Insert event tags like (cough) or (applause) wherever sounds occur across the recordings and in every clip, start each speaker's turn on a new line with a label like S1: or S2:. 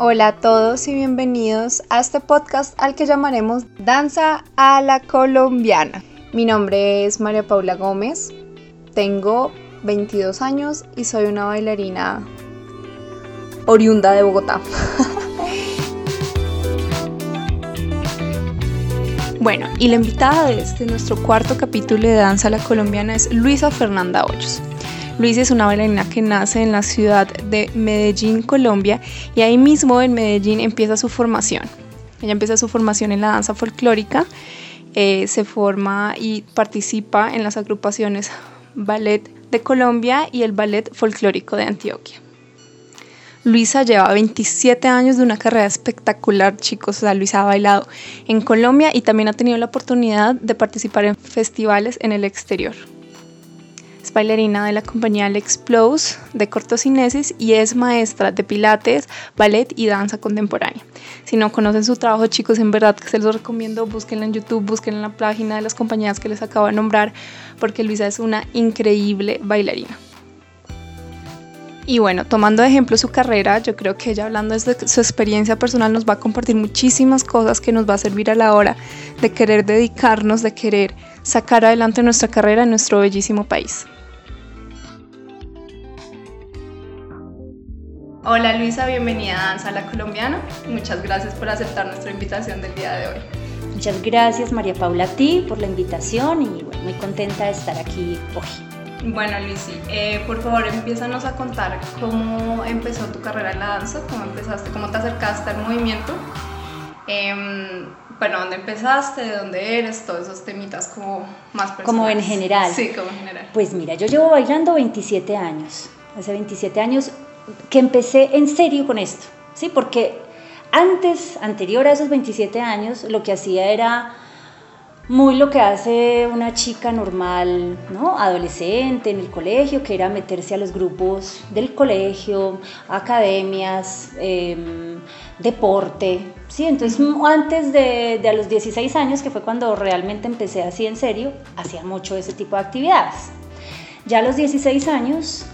S1: Hola a todos y bienvenidos a este podcast al que llamaremos Danza a la Colombiana. Mi nombre es María Paula Gómez, tengo 22 años y soy una bailarina oriunda de Bogotá. (laughs) Bueno, y la invitada de este nuestro cuarto capítulo de Danza a la Colombiana es Luisa Fernanda Hoyos. Luisa es una bailarina que nace en la ciudad de Medellín, Colombia, y ahí mismo en Medellín empieza su formación. Ella empieza su formación en la danza folclórica, eh, se forma y participa en las agrupaciones Ballet de Colombia y el Ballet Folclórico de Antioquia. Luisa lleva 27 años de una carrera espectacular, chicos. O sea, Luisa ha bailado en Colombia y también ha tenido la oportunidad de participar en festivales en el exterior. Bailarina de la compañía Alex de cortocinesis y es maestra de pilates, ballet y danza contemporánea. Si no conocen su trabajo, chicos, en verdad que se los recomiendo, búsquenla en YouTube, búsquenla en la página de las compañías que les acabo de nombrar, porque Luisa es una increíble bailarina. Y bueno, tomando de ejemplo su carrera, yo creo que ella hablando desde su experiencia personal nos va a compartir muchísimas cosas que nos va a servir a la hora de querer dedicarnos, de querer sacar adelante nuestra carrera en nuestro bellísimo país. Hola Luisa, bienvenida a Danza la Colombiana. Muchas gracias por aceptar nuestra invitación del día de hoy.
S2: Muchas gracias María Paula a ti por la invitación y bueno, muy contenta de estar aquí hoy.
S1: Bueno, Luisi, eh, por favor, empiezanos a contar cómo empezó tu carrera en la danza, cómo empezaste, cómo te acercaste al movimiento. Eh, bueno, ¿dónde empezaste? ¿De dónde eres? Todos esos temitas como más personales.
S2: Como en general.
S1: Sí, como en general.
S2: Pues mira, yo llevo bailando 27 años. Hace 27 años que empecé en serio con esto, ¿sí? Porque antes, anterior a esos 27 años, lo que hacía era muy lo que hace una chica normal, ¿no? Adolescente en el colegio, que era meterse a los grupos del colegio, academias, em, deporte, ¿sí? Entonces, antes de, de, a los 16 años, que fue cuando realmente empecé así en serio, hacía mucho ese tipo de actividades. Ya a los 16 años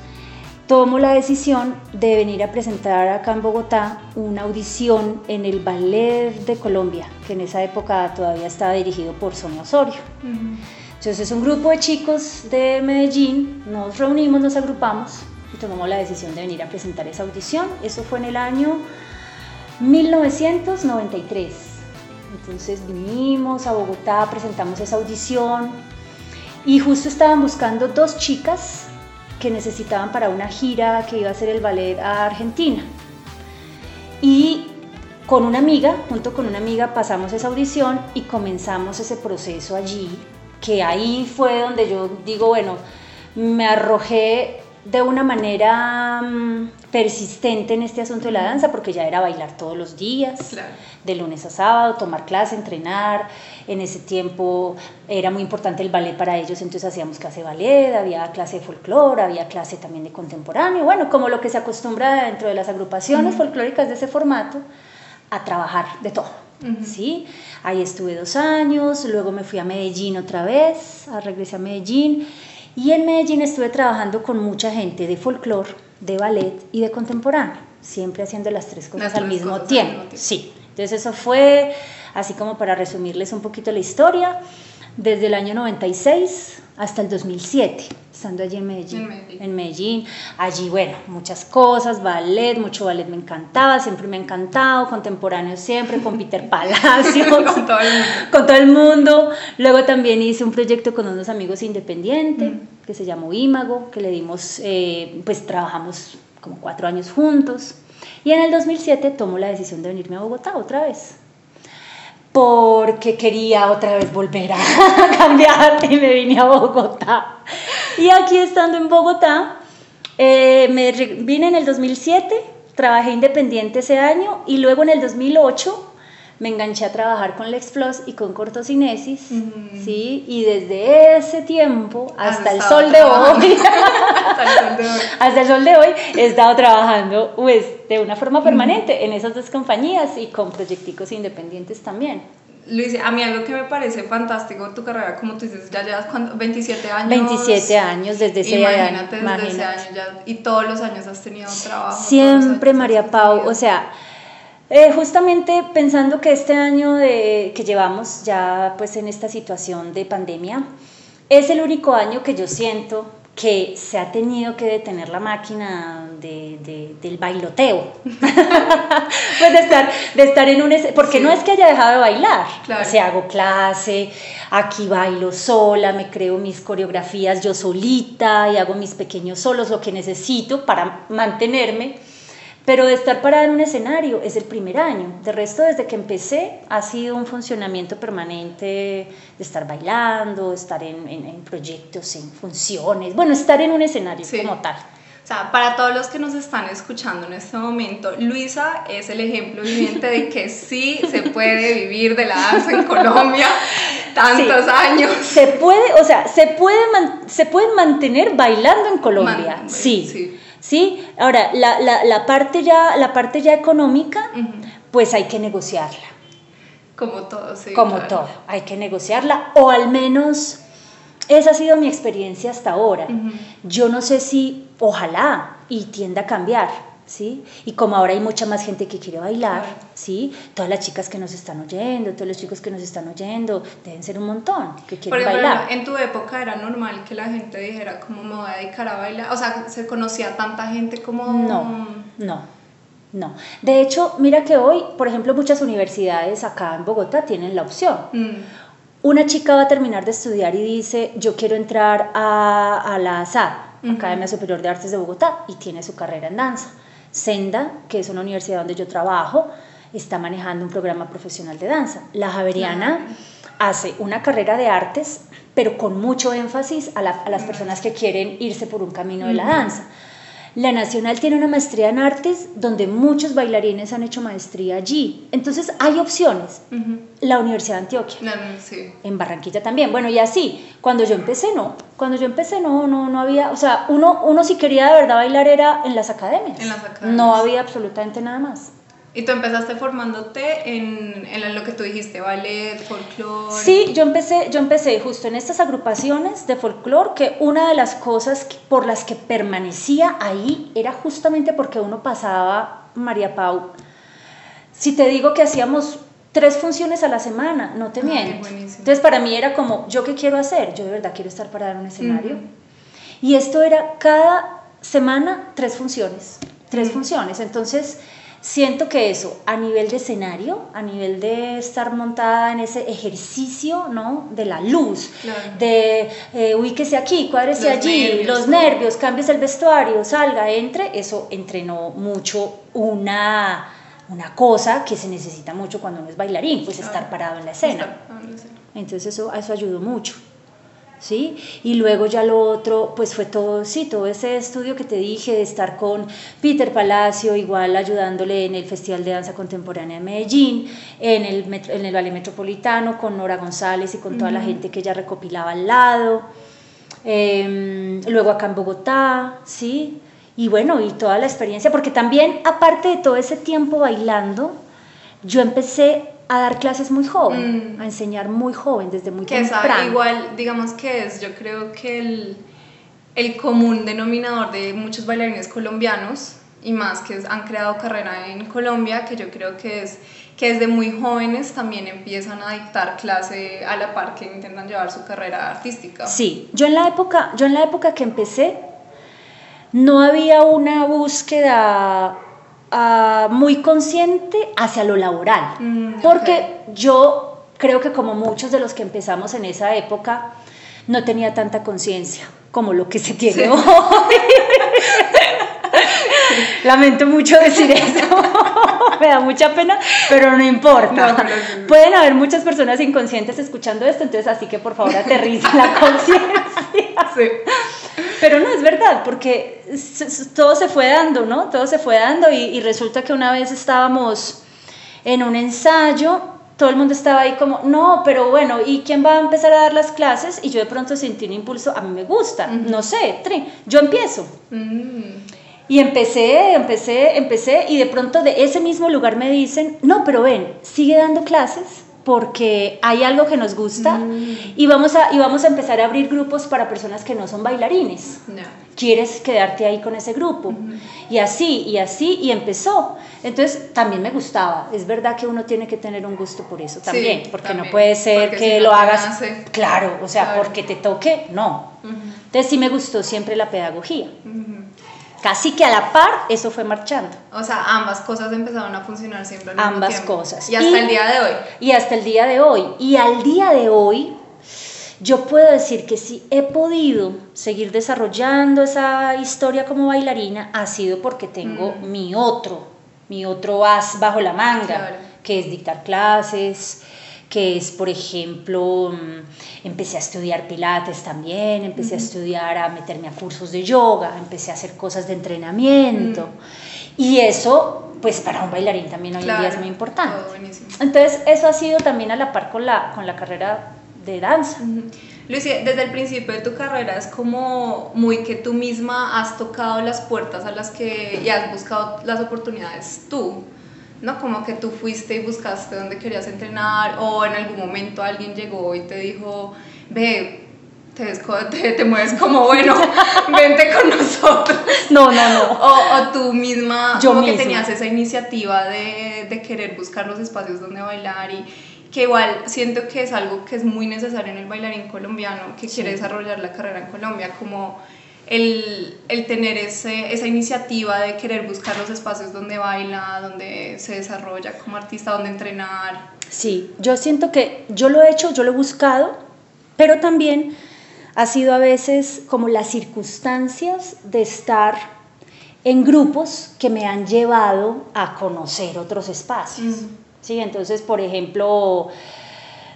S2: tomo la decisión de venir a presentar acá en Bogotá una audición en el Ballet de Colombia, que en esa época todavía estaba dirigido por Sonia Osorio. Entonces es un grupo de chicos de Medellín, nos reunimos, nos agrupamos y tomamos la decisión de venir a presentar esa audición. Eso fue en el año 1993. Entonces vinimos a Bogotá, presentamos esa audición y justo estaban buscando dos chicas que necesitaban para una gira que iba a hacer el ballet a Argentina. Y con una amiga, junto con una amiga, pasamos esa audición y comenzamos ese proceso allí, que ahí fue donde yo digo, bueno, me arrojé de una manera mm, persistente en este asunto de la danza, porque ya era bailar todos los días, de lunes a sábado, tomar clase, entrenar. En ese tiempo era muy importante el ballet para ellos, entonces hacíamos clase de ballet, había clase de folclore, había clase también de contemporáneo, bueno, como lo que se acostumbra dentro de las agrupaciones folclóricas de ese formato, a trabajar de todo. ¿Sí? Ahí estuve dos años, luego me fui a Medellín otra vez, regresé a Medellín y en Medellín estuve trabajando con mucha gente de folclore, de ballet y de contemporáneo, siempre haciendo las tres cosas, al, mismo tiempo. Sí, entonces eso fue así como para resumirles un poquito la historia, desde el año 96 hasta el 2007, estando allí en Medellín, en Medellín. Allí, bueno, muchas cosas, ballet, mucho ballet me encantaba, siempre me ha encantado, contemporáneo siempre, con Peter (laughs) Palacio, con, todo el, con, todo el mundo. Luego también hice un proyecto con unos amigos independientes, mm. Que se llamó Imago, que le dimos, eh, pues trabajamos como cuatro años juntos. Y en el 2007 tomo la decisión de venirme a Bogotá otra vez porque quería otra vez volver a (laughs) cambiar y me vine a Bogotá. Y aquí estando en Bogotá, eh, me vine en el 2007, trabajé independiente ese año y luego en el 2008 me enganché a trabajar con Lex Floss y con cortocinesis, ¿sí? Y desde ese tiempo (laughs) hasta el, sol de hoy, hasta el sol de hoy, he estado trabajando pues, de una forma permanente en esas dos compañías y con proyecticos independientes también.
S1: Luis, a mí algo que me parece fantástico tu carrera, como tú dices, ya llevas 27 años.
S2: 27 años desde ese
S1: imagínate, desde ese año ya, y todos los años has tenido trabajo.
S2: Siempre, María Pau, o sea, Eh, justamente pensando que este año de, que llevamos ya pues en esta situación de pandemia es el único año que yo siento que se ha tenido que detener la máquina de, del bailoteo. (laughs) pues de estar, de estar en un... Porque no es que haya dejado de bailar. O sea, hago clase, aquí bailo sola, me creo mis coreografías yo solita y hago mis pequeños solos, lo que necesito para mantenerme pero de estar parada en un escenario es el primer año. De resto, desde que empecé, ha sido un funcionamiento permanente de estar bailando, estar en, en, proyectos, en funciones, bueno, estar en un escenario como tal.
S1: O sea, para todos los que nos están escuchando en este momento, Luisa es el ejemplo viviente de que sí se puede vivir de la danza en Colombia tantos años.
S2: Se puede, o sea, se, puede se pueden mantener bailando en Colombia, sí. sí. ¿Sí? Ahora, la, la, la, parte, ya, la parte ya económica, pues hay que negociarla.
S1: Como todo, sí.
S2: Como todo, hay que negociarla, o al menos esa ha sido mi experiencia hasta ahora. Yo no sé si, ojalá, y tienda a cambiar, ¿sí? Y como ahora hay mucha más gente que quiere bailar, ¿sí? Todas las chicas que nos están oyendo, todos los chicos que nos están oyendo, deben ser un montón que quieren bailar.
S1: en tu época era normal que la gente dijera cómo me voy a dedicar a bailar, o sea, se conocía tanta gente como...
S2: No, no, no. De hecho, mira que hoy, por ejemplo, muchas universidades acá en Bogotá tienen la opción. Mm. Una chica va a terminar de estudiar y dice, yo quiero entrar a, a la SAD, Academia Superior de Artes de Bogotá, y tiene su carrera en danza Senda, que es una universidad donde yo trabajo, está manejando un programa profesional de danza. La Javeriana hace una carrera de artes, pero con mucho énfasis a, las personas que quieren irse por un camino de la danza. La Nacional tiene una maestría en artes donde muchos bailarines han hecho maestría allí. Entonces hay opciones. La Universidad de Antioquia. En Barranquilla también. Bueno, y así, cuando yo empecé no. Cuando yo empecé no, no, no había, o sea, uno, uno si quería de verdad bailar era en las academias.
S1: En las academias.
S2: No había absolutamente nada más.
S1: ¿Y tú empezaste formándote en, en, lo que tú dijiste, ballet, folclore?
S2: Sí, yo empecé, yo empecé justo en estas agrupaciones de folclore, que una de las cosas por las que permanecía ahí era justamente porque uno pasaba, María Pau, si te digo que hacíamos tres funciones a la semana, no te miento. Entonces para mí era como, ¿yo qué quiero hacer? Yo de verdad quiero estar parada en un escenario. Y esto era cada semana tres funciones, tres funciones. Entonces siento que eso, a nivel de escenario, a nivel de estar montada en ese ejercicio, ¿no? De la luz, de eh, ubíquese aquí, cuádrese allí, los nervios, cambies el vestuario, salga, entre, eso entrenó mucho una, una cosa que se necesita mucho cuando uno es bailarín, pues estar parado en la escena. Entonces eso, eso ayudó mucho. ¿Sí? Y luego ya lo otro, pues fue todo, sí, todo ese estudio que te dije de estar con Peter Palacio, igual ayudándole en el Festival de Danza Contemporánea de Medellín, en el, en el Ballet Metropolitano, con Nora González y con toda la gente que ella recopilaba al lado. Em, luego acá en Bogotá, ¿sí? Y bueno, y toda la experiencia, porque también, aparte de todo ese tiempo bailando, yo empecé a dar clases muy joven, mm. a enseñar muy joven, desde muy que temprano.
S1: igual, digamos que es, yo creo que el, el, común denominador de muchos bailarines colombianos, y más que han creado carrera en Colombia, que yo creo que es que desde muy jóvenes también empiezan a dictar clase a la par que intentan llevar su carrera artística.
S2: Sí, yo en la época, yo en la época que empecé, no había una búsqueda Ah, muy consciente hacia lo laboral, mm, porque yo creo que como muchos de los que empezamos en esa época, no tenía tanta conciencia como lo que se tiene (laughs) hoy. (laughs) Lamento mucho decir eso, (laughs) me da mucha pena, pero no importa. Pueden haber muchas personas inconscientes escuchando esto, entonces así que por favor aterriza la (laughs) conciencia. Pero no es verdad, porque todo se fue dando, ¿no? Todo se fue dando y, resulta que una vez estábamos en un ensayo, todo el mundo estaba ahí como, no, pero bueno, ¿y quién va a empezar a dar las clases? Y yo de pronto sentí un impulso, a mí me gusta, no sé, yo empiezo. Mm. Y empecé, empecé, empecé, y de pronto de ese mismo lugar me dicen, no, pero ven, sigue dando clases porque hay algo que nos gusta
S1: Mm.
S2: y, vamos a, y vamos a empezar a abrir grupos para personas que no son bailarines. Quieres quedarte ahí con ese grupo. Y así, y así, y empezó. Entonces, también me gustaba. Es verdad que uno tiene que tener un gusto por eso también, porque
S1: también.
S2: no puede ser
S1: Porque
S2: que
S1: si
S2: lo hagas, claro, o sea,
S1: Claro.
S2: porque te toque, no. Entonces sí me gustó siempre la pedagogía. Casi que a la par, eso fue marchando.
S1: O sea, ambas cosas empezaron a funcionar siempre al mismo
S2: Ambas
S1: tiempo.
S2: cosas.
S1: Y hasta
S2: Y-
S1: el día de hoy.
S2: Y hasta el día de hoy. Y al día de hoy, yo puedo decir que si he podido seguir desarrollando esa historia como bailarina, ha sido porque tengo
S1: Mm.
S2: mi otro, mi otro as bajo la manga,
S1: Claro.
S2: que es dictar clases, que es, por ejemplo, mm, empecé a estudiar pilates también, empecé a estudiar, a meterme a cursos de yoga, empecé a hacer cosas de entrenamiento. Y eso, pues para un bailarín también hoy en día es muy importante.
S1: buenísimo.
S2: Entonces, eso ha sido también a la par con la, con la carrera de danza.
S1: Lucy, desde el principio de tu carrera es como muy que tú misma has tocado las puertas a las que y has buscado las oportunidades tú, ¿no? Como que tú fuiste y buscaste dónde querías entrenar o en algún momento alguien llegó y te dijo, ve, te, te, te mueves como bueno, (laughs) vente con nosotros.
S2: No, no, no.
S1: O, o tú misma,
S2: Yo
S1: como que tenías esa iniciativa de, de querer buscar los espacios donde bailar y que igual siento que es algo que es muy necesario en el bailarín colombiano que
S2: Sí.
S1: quiere desarrollar la carrera en Colombia, como el, el tener ese, esa iniciativa de querer buscar los espacios donde baila, donde se desarrolla como artista, donde entrenar.
S2: Sí, yo siento que yo lo he hecho, yo lo he buscado, pero también ha sido a veces como las circunstancias de estar en grupos que me han llevado a conocer otros espacios. Sí, entonces, por ejemplo,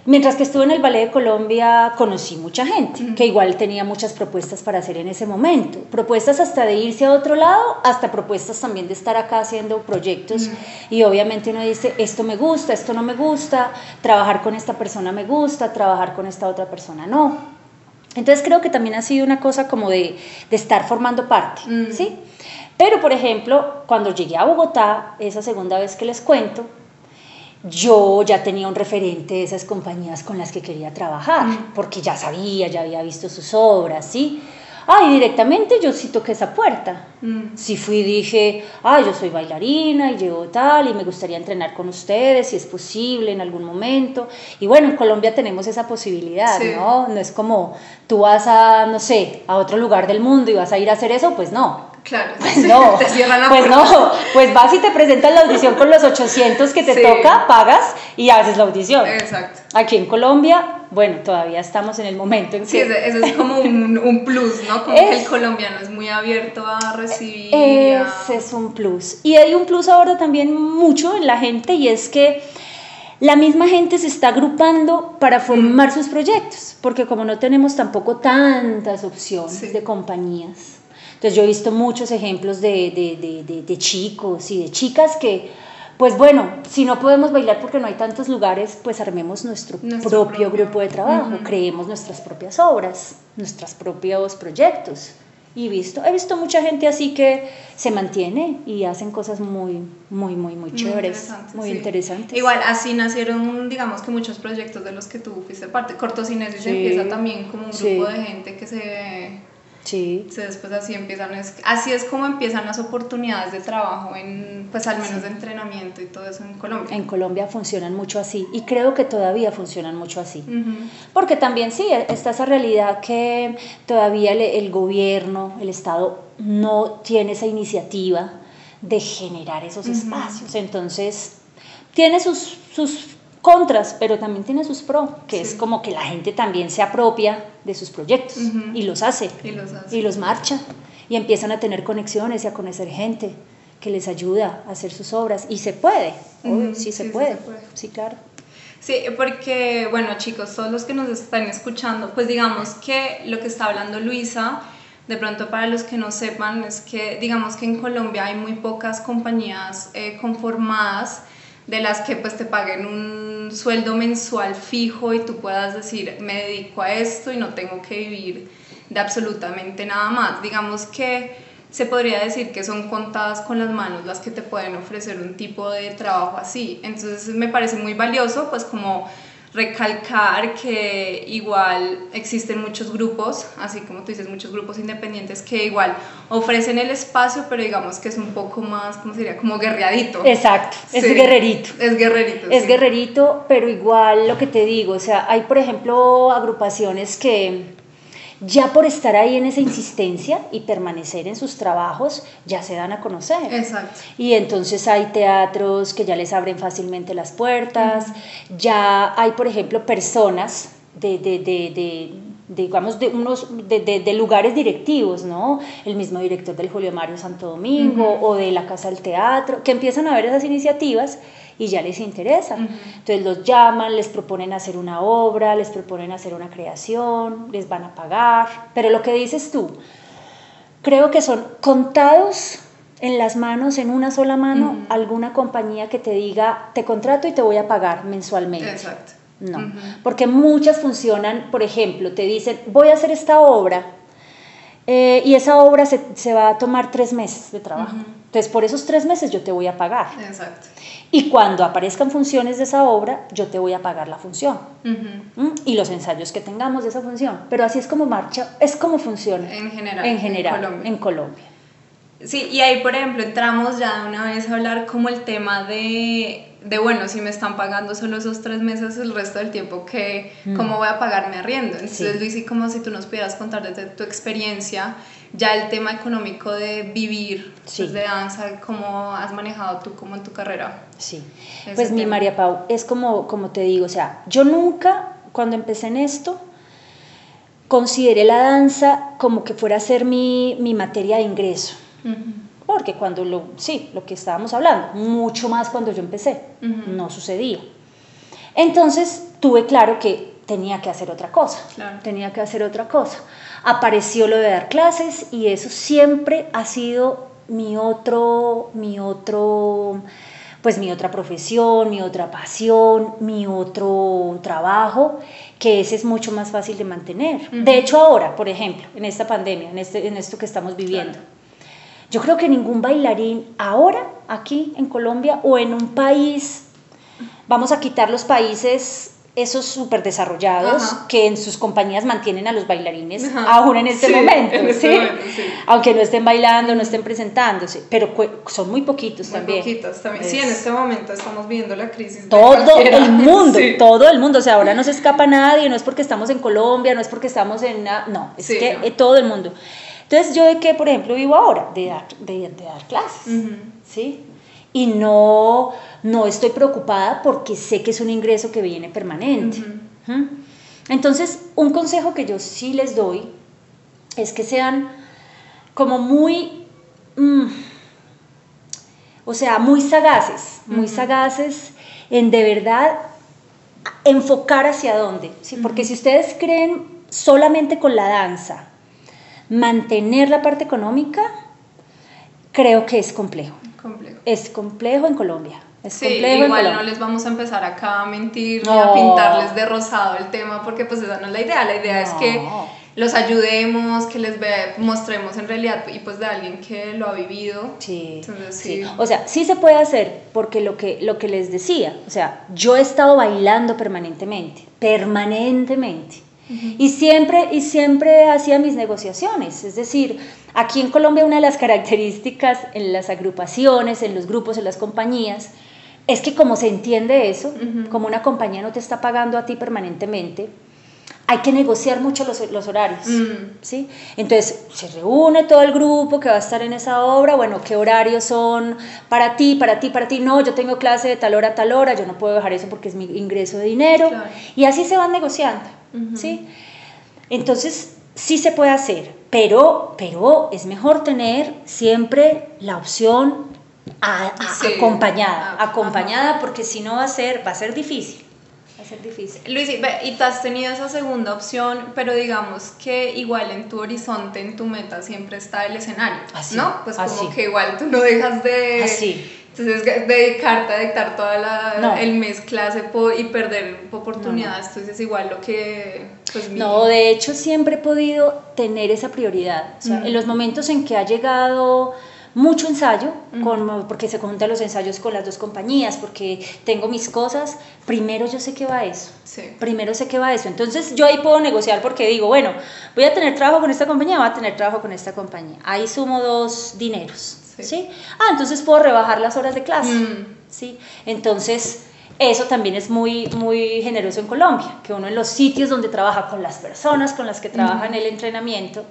S2: mientras que estuve en el Ballet de Colombia, conocí mucha gente que igual tenía muchas propuestas para hacer en ese momento. Propuestas hasta de irse a otro lado, hasta propuestas también de estar acá haciendo proyectos. Y obviamente uno dice, esto me gusta, esto no me gusta, trabajar con esta persona me gusta, trabajar con esta otra persona no. Entonces creo que también ha sido una cosa como de, de estar formando parte. ¿sí? Pero, por ejemplo, cuando llegué a Bogotá, esa segunda vez que les cuento, yo ya tenía un referente de esas compañías con las que quería trabajar,
S1: Mm.
S2: porque ya sabía, ya había visto sus obras, ¿sí? Ah, y directamente yo sí toqué esa puerta.
S1: Mm.
S2: Sí fui y dije, ah, yo soy bailarina y llevo tal y me gustaría entrenar con ustedes si es posible en algún momento. Y bueno, en Colombia tenemos esa posibilidad,
S1: Sí.
S2: ¿no? No es como tú vas a, no sé, a otro lugar del mundo y vas a ir a hacer eso, pues no.
S1: Claro,
S2: Pues (laughs) no,
S1: te cierran la
S2: pues
S1: puerta.
S2: no, pues vas y te presentas la audición con los 800 que te
S1: Sí.
S2: toca, pagas y haces la audición.
S1: Exacto.
S2: Aquí en Colombia, bueno, todavía estamos en el momento en
S1: Sí,
S2: que...
S1: ese, ese es como un, un plus, ¿no? Como que el colombiano es muy abierto a recibir. a-
S2: Ese es un plus. Y hay un plus ahora también mucho en la gente y es que la misma gente se está agrupando para formar sus proyectos, porque como no tenemos tampoco tantas opciones
S1: Sí.
S2: de compañías. Entonces yo he visto muchos ejemplos de, de- de- de- chicos y de chicas que, pues bueno, si no podemos bailar porque no hay tantos lugares, pues armemos nuestro,
S1: Nuestro
S2: propio,
S1: propio.
S2: grupo de trabajo,
S1: Ujú.
S2: creemos nuestras propias obras, nuestros propios proyectos. Y visto, he visto mucha gente así que se mantiene y hacen cosas muy, muy, muy, muy chéveres,
S1: interesantes,
S2: muy
S1: sí.
S2: interesantes.
S1: Igual, así nacieron, digamos que muchos proyectos de los que tú fuiste parte. Cortocinesis
S2: Sí.
S1: empieza también como un grupo
S2: Sí.
S1: de gente que se,
S2: Sí,
S1: se después así empiezan, es- así es como empiezan las oportunidades de trabajo, en, pues al menos de entrenamiento y todo eso en Colombia.
S2: en Colombia funcionan mucho así y creo que todavía funcionan mucho así. Porque también sí, está esa realidad que todavía el, el gobierno, el Estado, no tiene esa iniciativa de generar esos espacios. Entonces, tiene sus, sus contras, pero también tiene sus pros, que es como que la gente también se apropia de sus proyectos y los hace
S1: Y los hace.
S2: y los marcha y empiezan a tener conexiones y a conocer gente que les ayuda a hacer sus obras y se puede,
S1: Ujú,
S2: sí, se,
S1: sí, sí
S2: puede.
S1: se puede.
S2: sí claro.
S1: Sí, porque, bueno, chicos, todos los que nos están escuchando, pues digamos que lo que está hablando Luisa, de pronto para los que no sepan, es que digamos que en Colombia hay muy pocas compañías eh, conformadas de las que pues te paguen un sueldo mensual fijo y tú puedas decir, me dedico a esto y no tengo que vivir de absolutamente nada más. Digamos que se podría decir que son contadas con las manos las que te pueden ofrecer un tipo de trabajo así. Entonces me parece muy valioso, pues como recalcar que igual existen muchos grupos, así como tú dices, muchos grupos independientes que igual ofrecen el espacio, pero digamos que es un poco más, ¿cómo sería? Como guerreadito.
S2: Exacto, es guerrerito.
S1: Es guerrerito.
S2: Es guerrerito, pero igual lo que te digo, o sea, hay por ejemplo agrupaciones que ya por estar ahí en esa insistencia y permanecer en sus trabajos, ya se dan a conocer.
S1: Exacto.
S2: Y entonces hay teatros que ya les abren fácilmente las puertas, ya hay, por ejemplo, personas de, de, de, digamos, de, unos, de, lugares directivos, ¿no? El mismo director del Julio Mario Santo Domingo o de la Casa del Teatro, que empiezan a ver esas iniciativas y ya les interesa. Entonces los llaman, les proponen hacer una obra, les proponen hacer una creación, les van a pagar. Pero lo que dices tú, creo que son contados en las manos, en una sola mano, alguna compañía que te diga, te contrato y te voy a pagar mensualmente.
S1: Exacto.
S2: No, porque muchas funcionan, por ejemplo, te dicen, voy a hacer esta obra eh, y esa obra se, se, va a tomar tres meses de trabajo. Entonces, por esos tres meses yo te voy a pagar.
S1: Exacto.
S2: Y cuando aparezcan funciones de esa obra, yo te voy a pagar la función. ¿Mm? Y los ensayos que tengamos de esa función. Pero así es como marcha, es como funciona.
S1: En general.
S2: En general, en Colombia.
S1: Sí, y ahí, por ejemplo, entramos ya de una vez a hablar como el tema de, de bueno, si me están pagando solo esos tres meses, el resto del tiempo, que, mm. ¿cómo voy a pagarme arriendo? Entonces, Luis, y como si tú nos pudieras contar desde tu experiencia ya el tema económico de vivir pues, de danza, ¿cómo has manejado tú como en tu carrera?
S2: Sí, pues mi María Pau, es como, como te digo, o sea, yo nunca, cuando empecé en esto, consideré la danza como que fuera a ser mi, mi materia de ingreso. Porque cuando lo, sí, lo que estábamos hablando, mucho más cuando yo empecé, no sucedía. Entonces tuve claro que tenía que hacer otra cosa, tenía que hacer otra cosa. Apareció lo de dar clases y eso siempre ha sido mi otro, mi otro, pues mi otra profesión, mi otra pasión, mi otro trabajo, que ese es mucho más fácil de mantener. De hecho ahora, por ejemplo, en esta pandemia, en, este, en esto que estamos viviendo, yo creo que ningún bailarín ahora, aquí en Colombia o en un país, vamos a quitar los países esos súper desarrollados que en sus compañías mantienen a los bailarines aún en este, momento, este ¿sí? Aunque no estén bailando, no estén presentándose, pero son muy poquitos
S1: muy
S2: también.
S1: poquitos también. Sí, en este momento estamos viendo la crisis.
S2: Todo el mundo, todo el mundo, o sea, ahora no se escapa nadie, no es porque estamos en Colombia, no es porque estamos en... No, es que eh, todo el mundo. Entonces, ¿yo de qué, por ejemplo, vivo ahora? De dar, de, dar clases, ¿sí? y no, no estoy preocupada porque sé que es un ingreso que viene permanente. Entonces, un consejo que yo sí les doy es que sean como muy, mm, o sea, muy sagaces, muy sagaces en de verdad enfocar hacia dónde, ¿sí? porque si ustedes creen solamente con la danza mantener la parte económica, creo que es complejo. Es complejo en Colombia. Es
S1: sí, igual no les vamos a empezar acá a mentir ni a pintarles de rosado el tema porque pues esa no es la idea. La idea es que los ayudemos, que les mostremos en realidad y pues de alguien que lo ha vivido.
S2: Sí, sí. O sea, sí se puede hacer porque lo que, lo que les decía, o sea, yo he estado bailando permanentemente, permanentemente. Y siempre, y siempre hacía mis negociaciones, es decir, Aquí en Colombia una de las características en las agrupaciones, en los grupos, en las compañías, es que como se entiende eso, como una compañía no te está pagando a ti permanentemente, hay que negociar mucho los, los horarios, mm. ¿sí? Entonces, se reúne todo el grupo que va a estar en esa obra, bueno, ¿qué horarios son para ti, para ti, para ti? No, yo tengo clase de tal hora a tal hora, yo no puedo dejar eso porque es mi ingreso de dinero, y así se van negociando, ¿sí? Entonces, sí se puede hacer, pero, pero es mejor tener siempre la opción acompañada, ah, acompañada porque si no va a ser, va a ser difícil. Va a ser difícil.
S1: Luis, y te has tenido esa segunda opción, pero digamos que igual en tu horizonte, en tu meta siempre está el escenario, así, ¿no? Pues como que igual tú no dejas de...
S2: Así
S1: Entonces, dedicarte a dictar todo el mes clase y perder oportunidades, entonces es igual lo que...
S2: Pues, no, de hecho siempre he podido tener esa prioridad. O sea, en los momentos en que ha llegado mucho ensayo, porque se conjuntan los ensayos con las dos compañías, porque tengo mis cosas, primero yo sé que va eso. Primero sé que va eso. Entonces yo ahí puedo negociar porque digo, bueno, voy a tener trabajo con esta compañía, voy a tener trabajo con esta compañía. Ahí sumo dos dineros. Sí. Ah, entonces puedo rebajar las horas de clase. Mm. ¿sí? Entonces, eso también es muy, muy generoso en Colombia, que uno en los sitios donde trabaja con las personas con las que trabaja en el entrenamiento,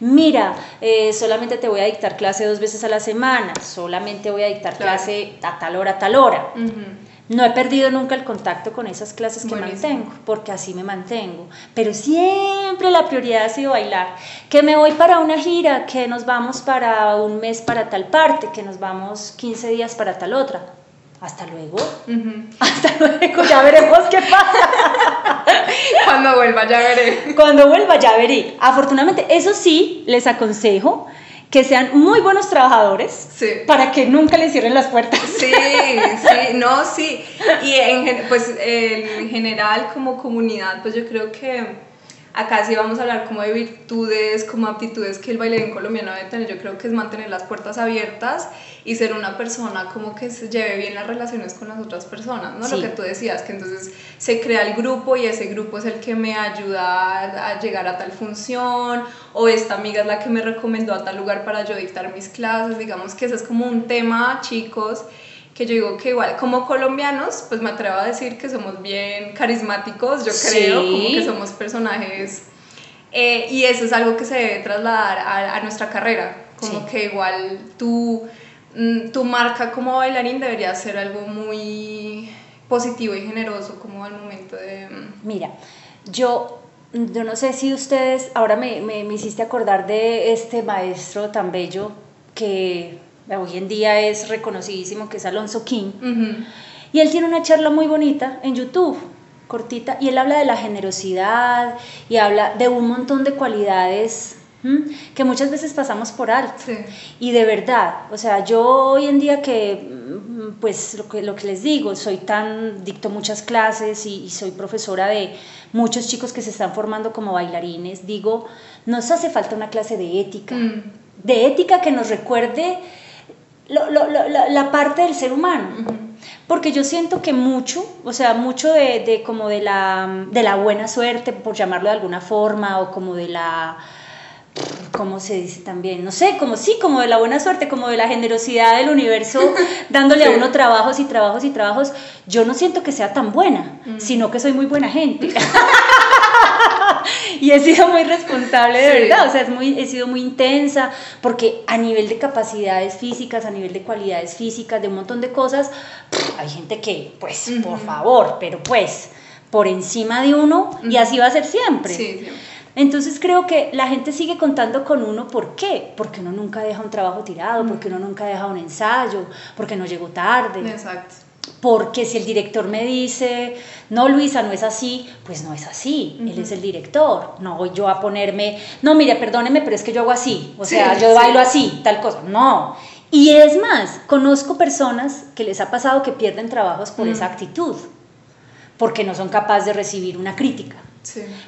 S2: mira, eh, solamente te voy a dictar clase dos veces a la semana, solamente voy a dictar clase a tal hora, a tal hora. No he perdido nunca el contacto con esas clases que mantengo, porque así me mantengo. Pero siempre la prioridad ha sido bailar. Que me voy para una gira, que nos vamos para un mes para tal parte, que nos vamos 15 días para tal otra. Hasta luego. (laughs) Hasta luego, ya veremos qué pasa. (laughs)
S1: Cuando vuelva ya veré.
S2: Cuando vuelva ya veré. Afortunadamente, eso sí, les aconsejo que sean muy buenos trabajadores para que nunca les cierren las puertas.
S1: Sí, sí, no, sí. Y en, pues en general como comunidad, pues yo creo que acá sí vamos a hablar como de virtudes, como aptitudes que el bailarín colombiano debe tener. Yo creo que es mantener las puertas abiertas y ser una persona como que se lleve bien las relaciones con las otras personas, ¿no? Lo que tú decías, que entonces se crea el grupo y ese grupo es el que me ayuda a llegar a tal función o esta amiga es la que me recomendó a tal lugar para yo dictar mis clases. Digamos que ese es como un tema, chicos que yo digo que igual como colombianos, pues me atrevo a decir que somos bien carismáticos, yo creo, como que somos personajes, eh, y eso es algo que se debe trasladar a, a nuestra carrera, como que igual tú, mm, tu marca como bailarín debería ser algo muy positivo y generoso como al momento de... Mm,
S2: Mira, yo yo no sé si ustedes, ahora me, me, me, hiciste acordar de este maestro tan bello que hoy en día es reconocidísimo, que es Alonso King. Y él tiene una charla muy bonita en YouTube, cortita, y él habla de la generosidad y habla de un montón de cualidades que muchas veces pasamos por alto. Y de verdad, o sea, yo hoy en día que, mm, pues lo que, lo que les digo, soy tan, dicto muchas clases y, soy profesora de muchos chicos que se están formando como bailarines, digo, nos hace falta una clase de ética, mm. de ética que nos recuerde lo, lo, la, la, parte del ser humano. Porque yo siento que mucho, o sea, mucho de, de, como de la, de la buena suerte, por llamarlo de alguna forma, o como de la, ¿cómo se dice también? No sé, como sí, como de la buena suerte, como de la generosidad del universo, (laughs) dándole a uno trabajos y trabajos y trabajos, yo no siento que sea tan buena, sino que soy muy buena gente. (laughs) y he sido muy responsable de verdad, o sea, es muy, he sido muy intensa, porque a nivel de capacidades físicas, a nivel de cualidades físicas, de un montón de cosas, hay gente que, pues, por favor, pero pues, por encima de uno, y así va a ser siempre. Entonces creo que la gente sigue contando con uno, ¿por qué? Porque uno nunca deja un trabajo tirado, porque uno nunca deja un ensayo, porque no llegó tarde.
S1: Exacto
S2: porque si el director me dice, no Luisa, no es así, pues no es así, él es el director, no voy yo a ponerme, no mire, perdóneme, pero es que yo hago así, o sea, yo bailo así, tal cosa, no. Y es más, conozco personas que les ha pasado que pierden trabajos por esa actitud, porque no son capaces de recibir una crítica,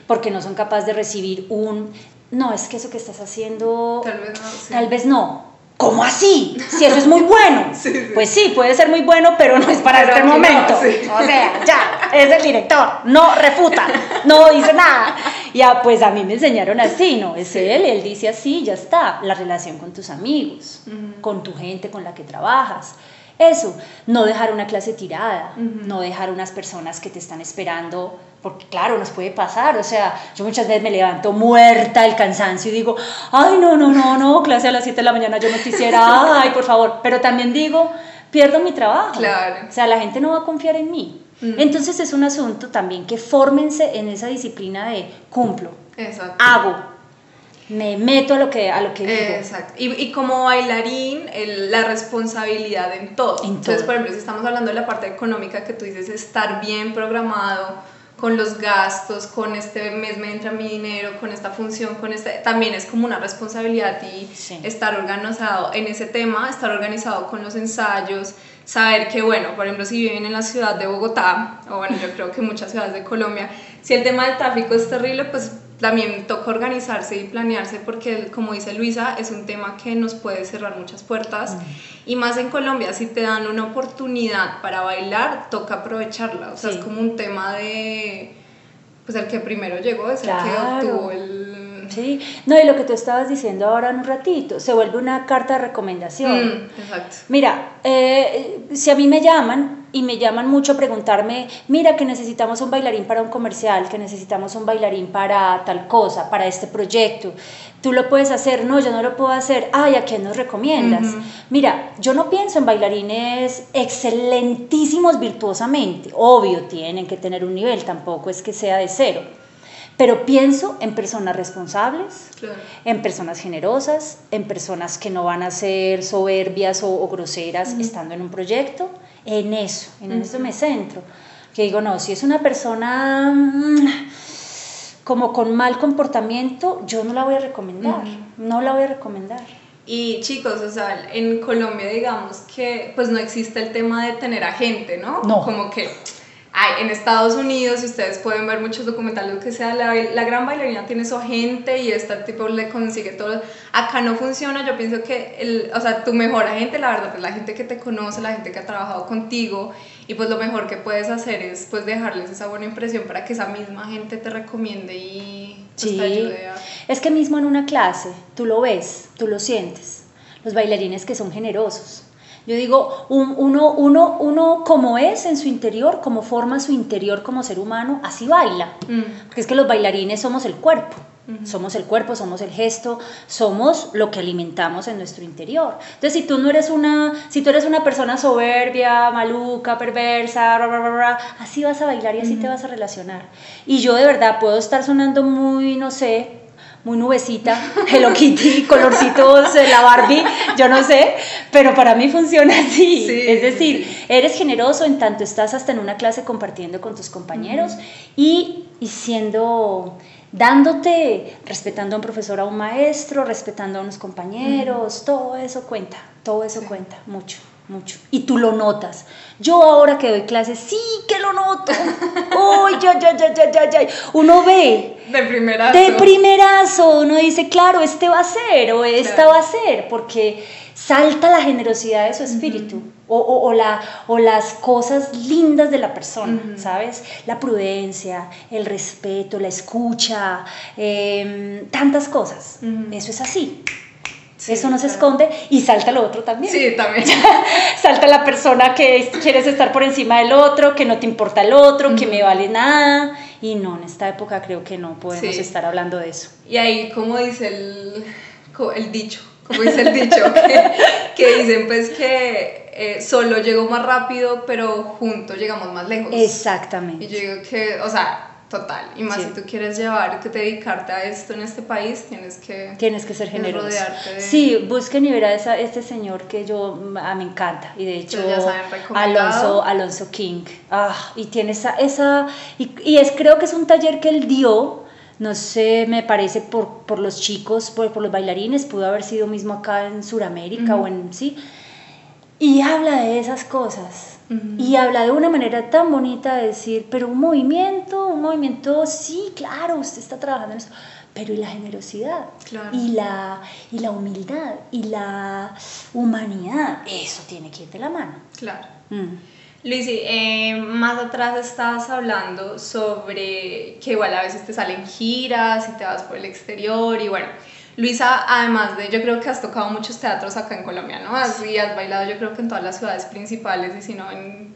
S2: porque no son capaces de recibir un, no, es que eso que estás haciendo,
S1: tal vez no.
S2: Tal vez no ¿Cómo así? Si eso es muy bueno. (laughs) Pues sí, puede ser muy bueno, pero no es para este momento. o sea, ya, es el director, no refuta, no dice nada. Ya, pues a mí me enseñaron así, ¿no? Es él, él dice así, ya está. La relación con tus amigos, con tu gente con la que trabajas. Eso, no dejar una clase tirada, no dejar unas personas que te están esperando porque claro, nos puede pasar, o sea, yo muchas veces me levanto muerta el cansancio y digo, ay, no, no, no, no, clase a las 7 de la mañana yo no quisiera, ay, por favor, pero también digo, pierdo mi trabajo,
S1: claro.
S2: o sea, la gente no va a confiar en mí. Entonces es un asunto también que fórmense en esa disciplina de cumplo,
S1: Exacto.
S2: hago, me meto a lo que, a lo que digo.
S1: Exacto. Y, y como bailarín, la responsabilidad en todo. Entonces, por ejemplo, si estamos hablando de la parte económica que tú dices, estar bien programado, con los gastos, con este mes me entra mi dinero, con esta función, con este, también es como una responsabilidad y estar organizado en ese tema, estar organizado con los ensayos, saber que, bueno, por ejemplo, si viven en la ciudad de Bogotá, o bueno, yo creo que muchas ciudades de Colombia, si el tema del tráfico es terrible, pues también toca organizarse y planearse porque, como dice Luisa, es un tema que nos puede cerrar muchas puertas. Mm. Y más en Colombia, si te dan una oportunidad para bailar, toca aprovecharla. O sea, es como un tema de, pues el que primero llegó es el que obtuvo el...
S2: Sí, no, y lo que tú estabas diciendo ahora en un ratito, se vuelve una carta de recomendación.
S1: Mm, exacto.
S2: Mira, eh, si a mí me llaman, y me llaman mucho a preguntarme, mira que necesitamos un bailarín para un comercial, que necesitamos un bailarín para tal cosa, para este proyecto. Tú lo puedes hacer, no, yo no lo puedo hacer. Ay, ¿a quién nos recomiendas? Mira, yo no pienso en bailarines excelentísimos virtuosamente. Obvio, tienen que tener un nivel, tampoco es que sea de cero. Pero pienso en personas responsables, en personas generosas, en personas que no van a ser soberbias o, groseras estando en un proyecto en eso, en eso me centro. Que digo, no, si es una persona mm, como con mal comportamiento, yo no la voy a recomendar, no la voy a recomendar.
S1: Y chicos, o sea, en Colombia digamos que pues no existe el tema de tener agente, ¿no?
S2: No.
S1: Como que en Estados Unidos, y ustedes pueden ver muchos documentales, lo que sea, la, la, gran bailarina tiene su agente y este tipo le consigue todo. Acá no funciona, yo pienso que, el, o sea, tu mejor agente, la verdad, es la gente que te conoce, la gente que ha trabajado contigo, y pues lo mejor que puedes hacer es pues dejarles esa buena impresión para que esa misma gente te recomiende y pues, te ayude a...
S2: Es que mismo en una clase, tú lo ves, tú lo sientes, los bailarines que son generosos yo digo, uno, uno, uno como es en su interior, como forma su interior como ser humano, así baila. Mm. Porque es que los bailarines somos el cuerpo. Somos el cuerpo, somos el gesto, somos lo que alimentamos en nuestro interior. Entonces, si tú no eres una, si tú eres una persona soberbia, maluca, perversa, así vas a bailar y así te vas a relacionar. Y yo de verdad puedo estar sonando muy, no sé, muy nubecita, (laughs) Hello Kitty, colorcitos, la Barbie, yo no sé, pero para mí funciona así. es decir, eres generoso en tanto estás hasta en una clase compartiendo con tus compañeros y, y siendo dándote, respetando a un profesor, a un maestro, respetando a unos compañeros, todo eso cuenta, todo eso cuenta mucho mucho. Y tú lo notas. Yo ahora que doy clases, sí que lo noto. (laughs) Uy, ya, ya, ya, ya, ya, ya. Uno ve.
S1: De primerazo.
S2: De primerazo. Uno dice, claro, este va a ser o esta va a ser, porque salta la generosidad de su espíritu. o, o, la, o, las cosas lindas de la persona, ¿sabes? La prudencia, el respeto, la escucha, em, tantas cosas. Eso es así. Eso no se esconde y salta lo otro también.
S1: Sí, también. (laughs)
S2: salta la persona que quieres estar por encima del otro, que no te importa el otro, que me vale nada. Y no, en esta época creo que no podemos estar hablando de eso.
S1: Y ahí, como dice el, el dicho, como dice el dicho, (laughs) que, dicen pues que eh, solo llego más rápido, pero juntos llegamos más lejos.
S2: Exactamente.
S1: Y yo digo que, o sea, Total, y más si tú quieres llevar, que dedicarte a esto en este país, tienes que...
S2: Tienes que ser generoso. Sí, busquen y ver a este señor que yo, a, me encanta, y de hecho Alonso, Alonso King, ah, y tiene esa, esa y, es creo que es un taller que él dio, no sé, me parece por, por los chicos, por, por, los bailarines, pudo haber sido mismo acá en Sudamérica o en, sí, y habla de esas cosas y habla de una manera tan bonita de decir, pero un movimiento, un movimiento, sí, claro, usted está trabajando en eso, pero y la generosidad, y, la, y la humildad, y la humanidad, eso tiene que ir de la mano.
S1: Claro. Mm. Luisi, eh, más atrás estabas hablando sobre que igual a veces te salen giras y te vas por el exterior y bueno, Luisa, además de, yo creo que has tocado muchos teatros acá en Colombia, ¿no? Has, y has bailado yo creo que en todas las ciudades principales y si no en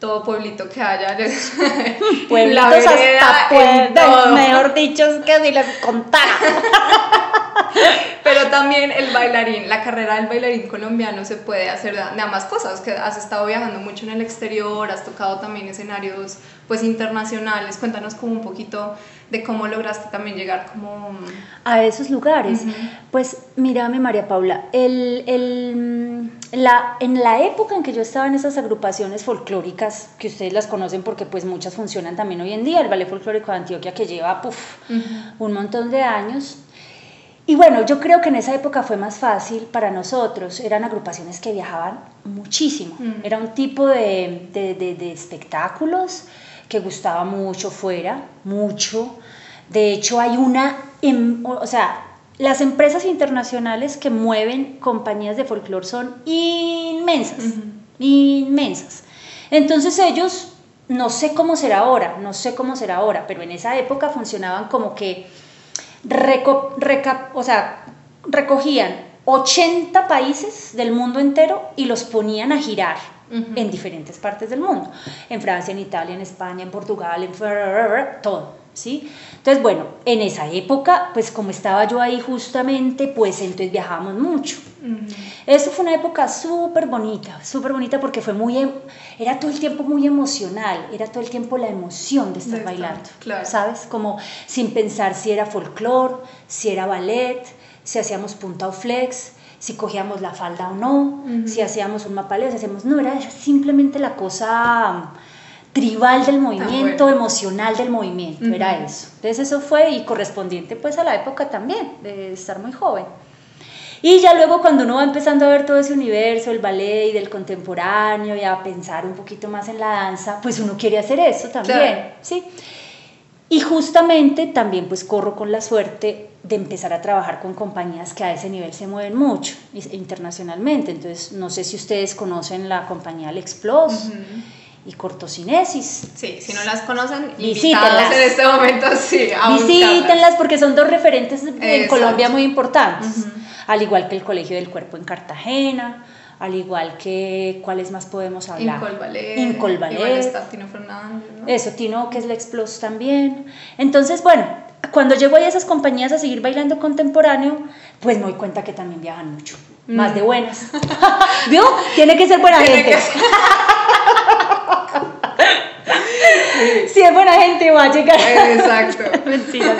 S1: todo pueblito que haya. (laughs)
S2: Pueblitos hasta pueblos, mejor dicho, es que si les contara. (laughs)
S1: Pero también el bailarín, la carrera del bailarín colombiano se puede hacer de, ambas cosas, que has estado viajando mucho en el exterior, has tocado también escenarios pues internacionales, cuéntanos como un poquito de cómo lograste también llegar como...
S2: A esos lugares. Pues mírame María Paula, el, el, la, en la época en que yo estaba en esas agrupaciones folclóricas, que ustedes las conocen porque pues muchas funcionan también hoy en día, el Ballet Folclórico de Antioquia que lleva un montón de años, y bueno, yo creo que en esa época fue más fácil para nosotros. Eran agrupaciones que viajaban muchísimo.
S1: Mm.
S2: Era un tipo de, de, de- de espectáculos que gustaba mucho fuera, mucho. De hecho, hay una, em- o o sea, las empresas internacionales que mueven compañías de folclore son inmensas, inmensas. Entonces ellos, no sé cómo será ahora, no sé cómo será ahora, pero en esa época funcionaban como que reco- reca- o sea, recogían 80 países del mundo entero y los ponían a girar en diferentes partes del mundo, en Francia, en Italia, en España, en Portugal, en todo, ¿sí? Entonces, bueno, en esa época, pues como estaba yo ahí justamente, pues entonces viajábamos mucho. Eso fue una época súper bonita, súper bonita porque fue muy, em- era todo el tiempo muy emocional, era todo el tiempo la emoción de estar
S1: De
S2: bailando,
S1: claro.
S2: ¿sabes? Como sin pensar si era folclore, si era ballet, si hacíamos punta o flex, si cogíamos la falda o no, si hacíamos un mapaleo, si hacíamos, no, era simplemente la cosa tribal del movimiento,
S1: bueno.
S2: emocional del movimiento, era
S1: Ujú.
S2: eso. Entonces eso fue y correspondiente pues a la época también, de estar muy joven. Y ya luego cuando uno va empezando a ver todo ese universo, el ballet y del contemporáneo y a pensar un poquito más en la danza, pues uno quiere hacer eso también,
S1: Claro.
S2: ¿sí? Y justamente también pues corro con la suerte de empezar a trabajar con compañías que a ese nivel se mueven mucho internacionalmente. Entonces, no sé si ustedes conocen la compañía Alexplos
S1: Ujú.
S2: Y Cortocinesis.
S1: Sí, si no las conocen,
S2: Visítenlas.
S1: en este momento, sí, a.
S2: Visítenlas porque son dos referentes en
S1: Exacto.
S2: Colombia muy importantes, al igual que el Colegio del Cuerpo en Cartagena, al igual que, ¿cuáles más podemos hablar?
S1: Incol Ballet.
S2: Incol Ballet.
S1: Igual está Tino Fernández, ¿no?
S2: Eso, Tino, que es la Explos también. Entonces, bueno, cuando llego ahí a esas compañías a seguir bailando contemporáneo, pues me doy cuenta que también viajan mucho, más de buenas. (laughs) ¿Vio? Tiene que ser buena
S1: Mm. Tiene
S2: gente.
S1: que ser- (laughs) (laughs)
S2: Si es buena gente va a llegar.
S1: Exacto. (laughs)
S2: Mentira,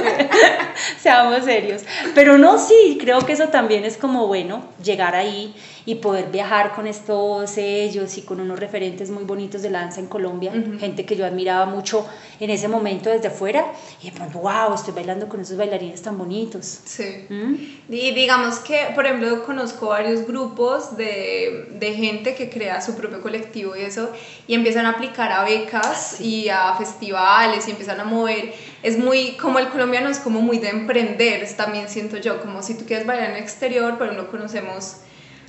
S2: seamos serios. Pero no, sí, creo que eso también es como bueno, llegar ahí y poder viajar con estos ellos y con unos referentes muy bonitos de la danza en Colombia, gente que yo admiraba mucho en ese momento desde afuera y de pronto, wow, estoy bailando con esos bailarines tan bonitos.
S1: Sí.
S2: ¿Mm?
S1: Y digamos que, por ejemplo, conozco varios grupos de, de gente que crea su propio colectivo y eso, y empiezan a aplicar a becas y a festivales y empiezan a mover. Es muy, como el colombiano es como muy de emprender, también siento yo, como si tú quieres bailar en el exterior, pero no conocemos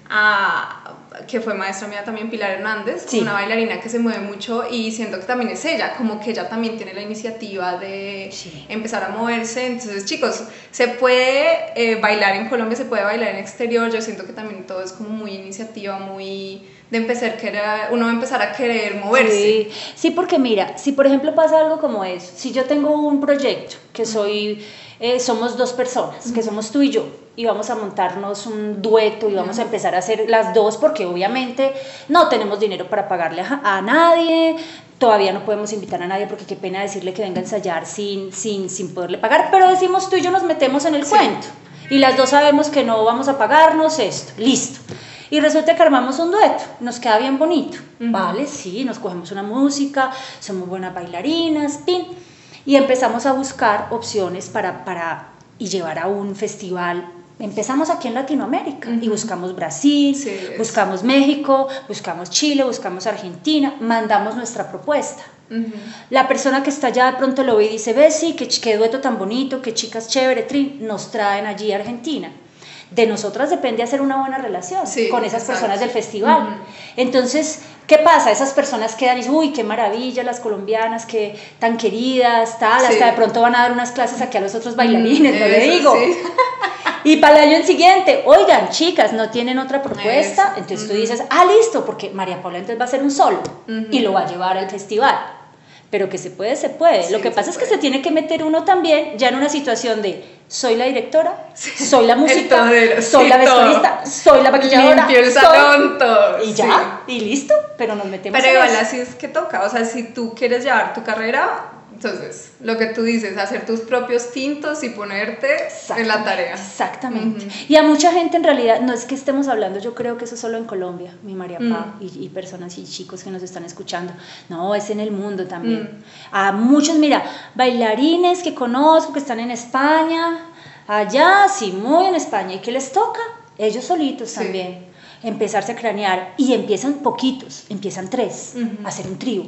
S1: a, que fue maestra mía también, Pilar Hernández,
S2: Sí.
S1: una bailarina que se mueve mucho y siento que también es ella, como que ella también tiene la iniciativa de
S2: Sí.
S1: empezar a moverse. Entonces, chicos, se puede eh, bailar en Colombia, se puede bailar en exterior. Yo siento que también todo es como muy iniciativa, muy de empezar a querer, uno va a empezar a querer moverse.
S2: Sí, sí, porque mira, si por ejemplo pasa algo como eso, si yo tengo un proyecto que soy, eh, somos dos personas, que somos tú y yo, y vamos a montarnos un dueto y vamos a empezar a hacer las dos, porque obviamente no tenemos dinero para pagarle a, a nadie, todavía no podemos invitar a nadie porque qué pena decirle que venga a ensayar sin, sin, sin poderle pagar, pero decimos tú y yo nos metemos en el
S1: Sí.
S2: cuento y las dos sabemos que no vamos a pagarnos esto, listo. Y resulta que armamos un dueto, nos queda bien bonito,
S1: Ujú.
S2: ¿vale? Sí, nos cogemos una música, somos buenas bailarinas, pin. Y empezamos a buscar opciones para, para y llevar a un festival. Empezamos aquí en Latinoamérica y buscamos Brasil,
S1: Sí,
S2: buscamos México, buscamos Chile, buscamos Argentina, mandamos nuestra propuesta. La persona que está allá de pronto lo ve y dice, ve, sí, qué, dueto tan bonito, qué chicas chévere, trin, nos traen allí a Argentina. De nosotras depende hacer una buena relación
S1: Sí,
S2: con esas
S1: exacto.
S2: personas del festival. Entonces, ¿qué pasa? Esas personas quedan y dicen, uy, qué maravilla, las colombianas, qué tan queridas, tal,
S1: Sí.
S2: hasta de pronto van a dar unas clases aquí a los otros bailarines, no le digo.
S1: sí. (laughs)
S2: Y para el año siguiente, oigan, chicas, ¿no tienen otra propuesta?
S1: Eso.
S2: Entonces tú dices, ah, listo, porque María Paula entonces va a hacer un solo y lo va a llevar al festival. Pero que se puede, se puede.
S1: Sí,
S2: lo que pasa es que
S1: puede.
S2: se tiene que meter uno también ya en una situación de soy la directora,
S1: Sí.
S2: soy la música,
S1: todero,
S2: soy
S1: sí,
S2: la vestuarista, soy la maquilladora,
S1: Limpio el
S2: soy-
S1: salón, todo.
S2: y ya, y listo, pero nos metemos
S1: Pero igual así es que toca, o sea, si tú quieres llevar tu carrera, entonces lo que tú dices, hacer tus propios tintos y ponerte en la tarea.
S2: Exactamente.
S1: Ujú.
S2: Y a mucha gente en realidad, no es que estemos hablando, yo creo que eso es solo en Colombia, mi María Pa,
S1: Mm.
S2: y, y personas y chicos que nos están escuchando. No, es en el mundo también.
S1: Mm.
S2: A muchos, mira, bailarines que conozco que están en España, Allá, sí, muy en España. ¿Y qué les toca? Ellos solitos también. Empezarse a cranear. Y empiezan poquitos, empiezan tres, a hacer un trío.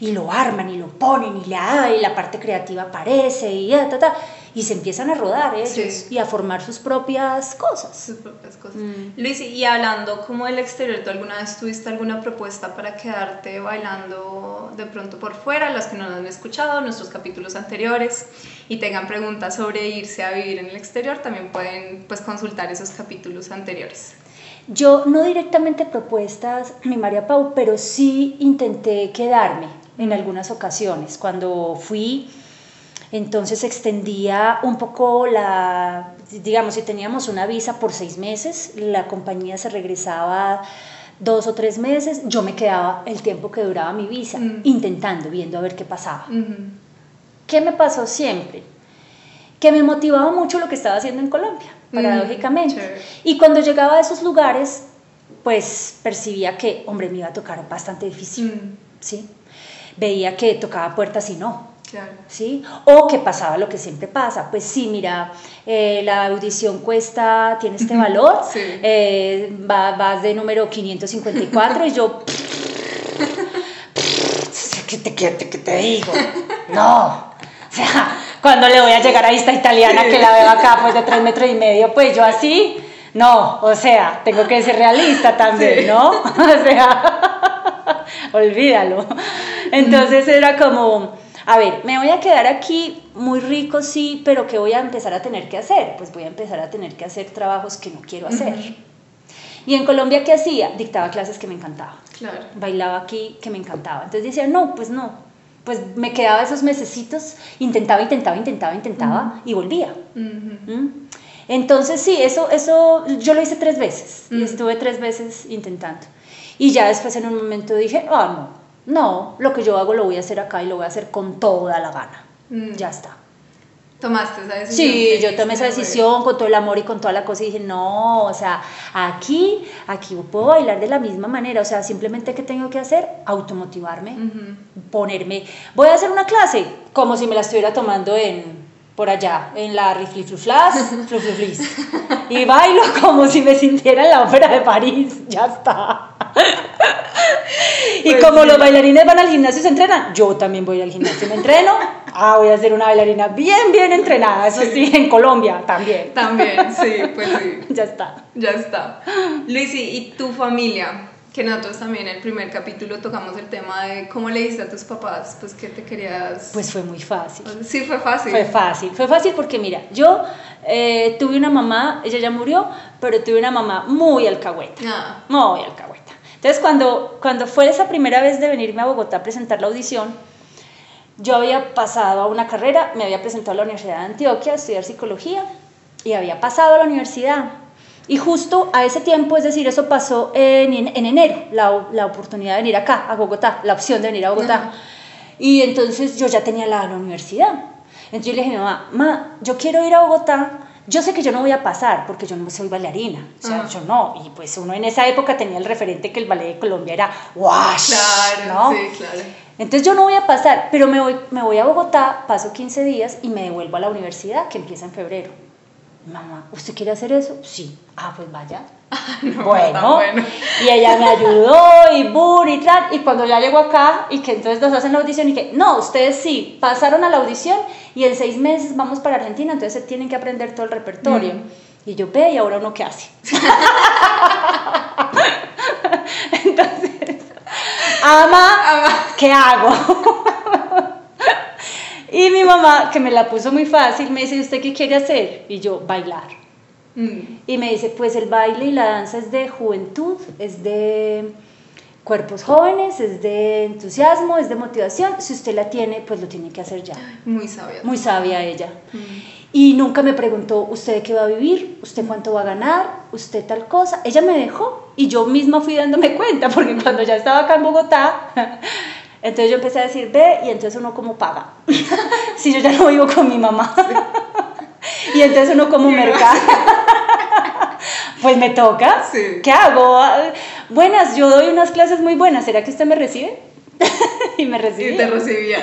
S2: Y lo arman y lo ponen y la, y la parte creativa aparece y ta, ta, y se empiezan a rodar ellos y a formar sus propias cosas.
S1: Sus propias cosas. Mm. Luis, y hablando como del exterior, ¿tú alguna vez tuviste alguna propuesta para quedarte bailando de pronto por fuera? Los que no han escuchado, nuestros capítulos anteriores, y tengan preguntas sobre irse a vivir en el exterior, también pueden pues, consultar esos capítulos anteriores.
S2: Yo no directamente propuestas, mi María Pau, pero sí intenté quedarme en algunas ocasiones. Cuando fui entonces extendía un poco la, digamos, si teníamos una visa por seis meses, la compañía se regresaba dos o tres meses, yo me quedaba el tiempo que duraba mi visa, mm. intentando, viendo a ver qué pasaba. ¿Qué me pasó siempre? Que me motivaba mucho lo que estaba haciendo en Colombia, mm, paradójicamente. Y cuando llegaba a esos lugares, pues percibía que, hombre, me iba a tocar bastante difícil, mm. ¿sí? Veía que tocaba puertas y no, ¿Sí? O que pasaba lo que siempre pasa, pues sí, mira, eh, la audición cuesta, tiene este (laughs) valor, eh, vas de número 554 y yo, ¿qué te, qué, te, te digo? No, o sea, cuando le voy a llegar a esta italiana que la veo acá, pues de tres metros y medio, pues yo así, no, o sea, tengo que ser realista también, ¿no? (laughs) O sea, (laughs) olvídalo. Entonces era como a ver, me voy a quedar aquí muy rico, sí, pero ¿qué voy a empezar a tener que hacer? Pues voy a empezar a tener que hacer trabajos que no quiero hacer. Y en Colombia, ¿qué hacía? Dictaba clases que me encantaban. Claro. Bailaba aquí que me encantaba. Entonces decía, no, pues no. Pues me quedaba esos mesecitos, intentaba, intentaba, intentaba, intentaba y volvía. ¿Mm? Entonces sí, eso, eso yo lo hice tres veces y estuve tres veces intentando. Y ya después en un momento dije, ah, no, no, lo que yo hago lo voy a hacer acá y lo voy a hacer con toda la gana. Mm. Ya está.
S1: ¿Tomaste esa decisión?
S2: Sí, yo tomé esa decisión con todo el amor y con toda la cosa y dije, no, o sea, aquí, aquí puedo bailar de la misma manera, o sea, simplemente que tengo que hacer, automotivarme, ponerme, voy a hacer una clase como si me la estuviera tomando en, por allá, en la Riflifluflas, y bailo como si me sintiera en la ópera de París, ya está. y pues como los bailarines van al gimnasio y se entrenan, yo también voy al gimnasio y me entreno. Ah, voy a ser una bailarina bien, bien entrenada, eso sí, en Colombia también.
S1: También, sí, pues sí. (laughs)
S2: ya está.
S1: Ya está. Luisi, ¿y tu familia? Que nosotros también en el primer capítulo tocamos el tema de cómo le dijiste a tus papás, pues que te querías...
S2: Pues fue muy fácil.
S1: Sí, fue fácil.
S2: Fue fácil, fue fácil porque mira, yo eh, tuve una mamá, ella ya murió, pero tuve una mamá muy alcahueta. Ah. Muy alcahueta entonces, cuando, cuando fue esa primera vez de venirme a Bogotá a presentar la audición, yo había pasado a una carrera, me había presentado a la Universidad de Antioquia a estudiar psicología y había pasado a la universidad. Y justo a ese tiempo, es decir, eso pasó en, en enero, la, la, oportunidad de venir acá, a Bogotá, la opción de venir a Bogotá. Y entonces yo ya tenía la, la universidad. Entonces yo le dije mamá, ma, yo quiero ir a Bogotá yo sé que yo no voy a pasar porque yo no soy bailarina, o sea, yo no, y pues uno en esa época tenía el referente que el ballet de Colombia era wash, claro, ¿no? Sí, claro. Entonces yo no voy a pasar, pero me voy, me voy a Bogotá, paso 15 días y me devuelvo a la universidad que empieza en febrero. Mamá, ¿usted quiere hacer eso? Sí. Ah, pues vaya. (laughs) bueno, y ella me ayudó y bur y tal, y cuando ya llego acá y que entonces nos hacen la audición y que no, ustedes sí, pasaron a la audición y en seis meses vamos para Argentina, entonces se tienen que aprender todo el repertorio. Mm. Y yo, ve, y ahora uno qué hace. (laughs) (laughs) entonces, ama, ¿qué hago? Y mi mamá, que me la puso muy fácil, me dice, ¿y usted qué quiere hacer? Y yo, bailar. Mm. Y me dice, pues el baile y la danza es de juventud, es de cuerpos jóvenes, es de entusiasmo, es de motivación. Si usted la tiene, pues lo tiene que hacer ya.
S1: Muy sabia.
S2: Muy sabia ella. Mm. Y nunca me preguntó, ¿usted qué va a vivir? ¿Usted cuánto va a ganar? ¿Usted tal cosa? Ella me dejó y yo misma fui dándome cuenta, porque cuando ya estaba acá en Bogotá, entonces yo empecé a decir, ve, y entonces uno como paga. (laughs) si yo ya no vivo con mi mamá. (laughs) y entonces uno como mercado. (laughs) pues me toca. ¿Qué hago? Buenas, yo doy unas clases muy buenas. ¿Será que usted me recibe? y me recibe.
S1: Y te recibían.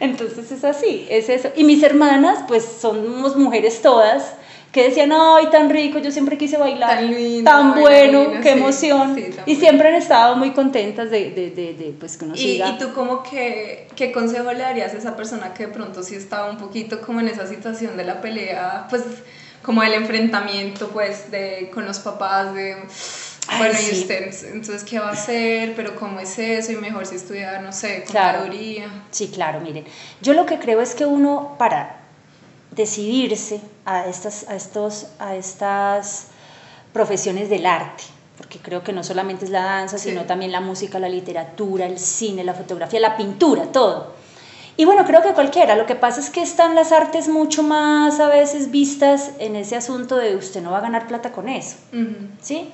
S2: Entonces es así, es eso. Y mis hermanas, pues somos mujeres todas, que decían, ay, tan rico, yo siempre quise bailar, tan, bueno, qué emoción. y siempre han estado muy contentas de, de, de, pues, que uno
S1: ¿Y,
S2: siga.
S1: ¿Y tú como que, qué consejo le darías a esa persona que de pronto sí estaba un poquito como en esa situación de la pelea, pues como el enfrentamiento pues de con los papás de bueno, y usted, entonces, ¿qué va a hacer? ¿Pero cómo es eso? Y mejor si estudia, no sé, contaduría.
S2: Sí, claro, miren. Yo lo que creo es que uno, para decidirse a estas, a estos, a estas profesiones del arte, porque creo que no solamente es la danza, sino también la música, la literatura, el cine, la fotografía, la pintura, todo. Y bueno, creo que cualquiera. Lo que pasa es que están las artes mucho más a veces vistas en ese asunto de usted no va a ganar plata con eso. ¿Sí?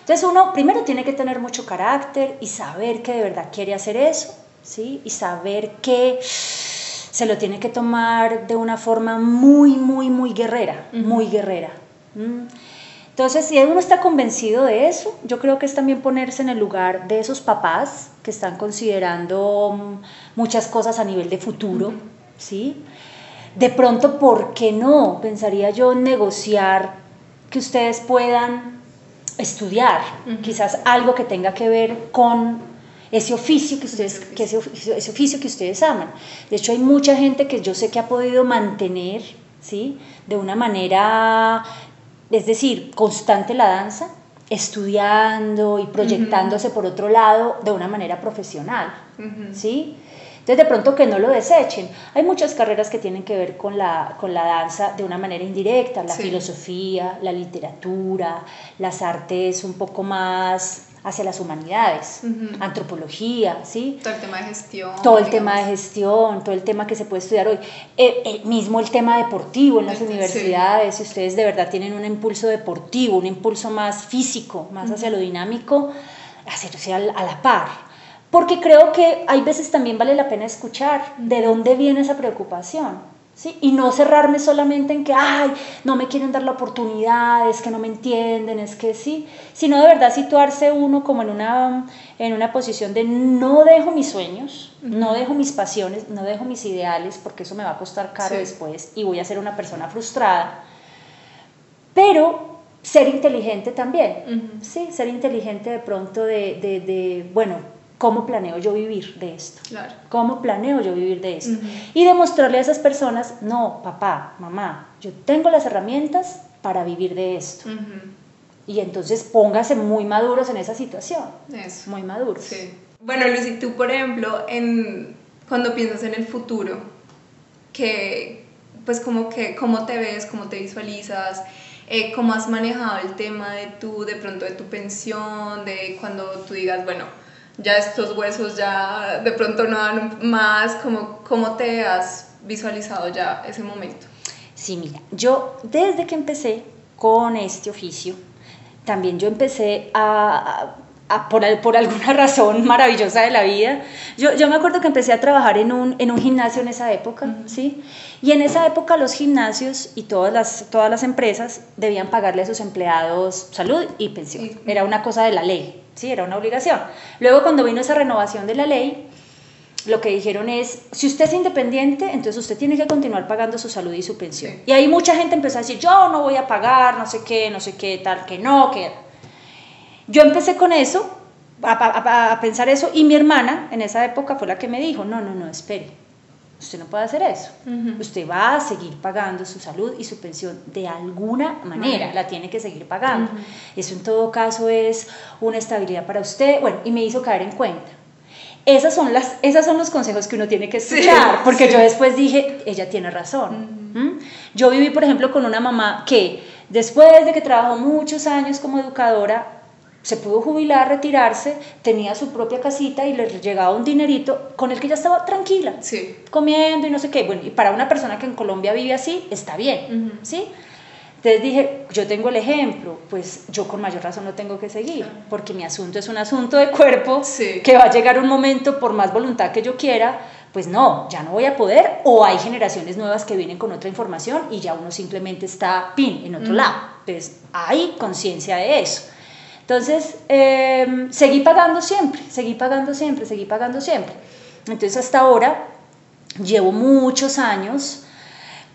S2: Entonces uno primero tiene que tener mucho carácter y saber que de verdad quiere hacer eso. ¿Sí? Y saber que se lo tiene que tomar de una forma muy, muy, muy guerrera, muy guerrera. Entonces, si uno está convencido de eso, yo creo que es también ponerse en el lugar de esos papás que están considerando mm, muchas cosas a nivel de futuro, ¿sí? De pronto, ¿por qué no? Pensaría yo negociar que ustedes puedan estudiar, quizás algo que tenga que ver con ese oficio que ustedes, que ese, ese, oficio que ustedes aman. De hecho, hay mucha gente que yo sé que ha podido mantener, ¿sí? De una manera, es decir, constante la danza, estudiando y proyectándose por otro lado de una manera profesional, ¿sí? Entonces, de pronto que no lo desechen. Hay muchas carreras que tienen que ver con la, con la danza de una manera indirecta, la filosofía, la literatura, las artes un poco más hacia las humanidades, antropología, ¿sí?
S1: Todo el tema de gestión.
S2: Todo el tema de gestión, todo el tema que se puede estudiar hoy. Eh, eh, mismo el tema deportivo en las universidades, si ustedes de verdad tienen un impulso deportivo, un impulso más físico, más hacia lo dinámico, hacerse a la par. Porque creo que hay veces también vale la pena escuchar de dónde viene esa preocupación. ¿Sí? Y no cerrarme solamente en que, ay, no me quieren dar la oportunidad, es que no me entienden, es que sí, sino de verdad situarse uno como en una, en una posición de no dejo mis sueños, no dejo mis pasiones, no dejo mis ideales, porque eso me va a costar caro después y voy a ser una persona frustrada, pero ser inteligente también, ¿sí? Ser inteligente de pronto de, de, de bueno, ¿Cómo planeo yo vivir de esto? Claro. ¿Cómo planeo yo vivir de esto? Y demostrarle a esas personas, no, papá, mamá, yo tengo las herramientas para vivir de esto. Y entonces póngase muy maduros en esa situación. Eso. Muy maduros. Sí.
S1: Bueno, Lucy, tú, por ejemplo, en, cuando piensas en el futuro, que, pues como que, ¿cómo te ves? ¿Cómo te visualizas? Eh, ¿Cómo has manejado el tema de tu, de pronto, de tu pensión? De cuando tú digas, bueno, ya estos huesos ya de pronto no dan más, ¿cómo, cómo te has visualizado ya ese momento?
S2: Sí, mira, yo desde que empecé con este oficio, también yo empecé a, a, por, por, alguna (laughs) razón maravillosa de la vida, yo, yo, me acuerdo que empecé a trabajar en un, en un gimnasio en esa época, ¿sí? Y en esa época los gimnasios y todas las, todas las empresas debían pagarle a sus empleados salud y pensión. Era una cosa de la ley, ¿sí? Era una obligación. Luego cuando vino esa renovación de la ley, lo que dijeron es, si usted es independiente, entonces usted tiene que continuar pagando su salud y su pensión. Y ahí mucha gente empezó a decir, yo no voy a pagar, no sé qué, no sé qué, tal, que no, que... Yo empecé con eso, a, a pensar eso, y mi hermana en esa época fue la que me dijo, no, no, no, espere, usted no puede hacer eso. Usted va a seguir pagando su salud y su pensión de alguna manera, la tiene que seguir pagando. Eso en todo caso es una estabilidad para usted. Bueno, y me hizo caer en cuenta. Esas son, las, esas son los consejos que uno tiene que escuchar, porque yo después dije, ella tiene razón. ¿Mm? Yo viví, por ejemplo, con una mamá que después de que trabajó muchos años como educadora, se pudo jubilar, retirarse, tenía su propia casita y le llegaba un dinerito con el que ya estaba tranquila, sí. comiendo y no sé qué. Bueno, y para una persona que en Colombia vive así, está bien, ¿sí? Entonces dije, yo tengo el ejemplo, pues yo con mayor razón no tengo que seguir, porque mi asunto es un asunto de cuerpo, que va a llegar un momento, por más voluntad que yo quiera, pues no, ya no voy a poder, o hay generaciones nuevas que vienen con otra información y ya uno simplemente está pin en otro lado. Entonces hay conciencia de eso. Entonces, em, seguí pagando siempre, seguí pagando siempre, seguí pagando siempre. Entonces, hasta ahora, llevo muchos años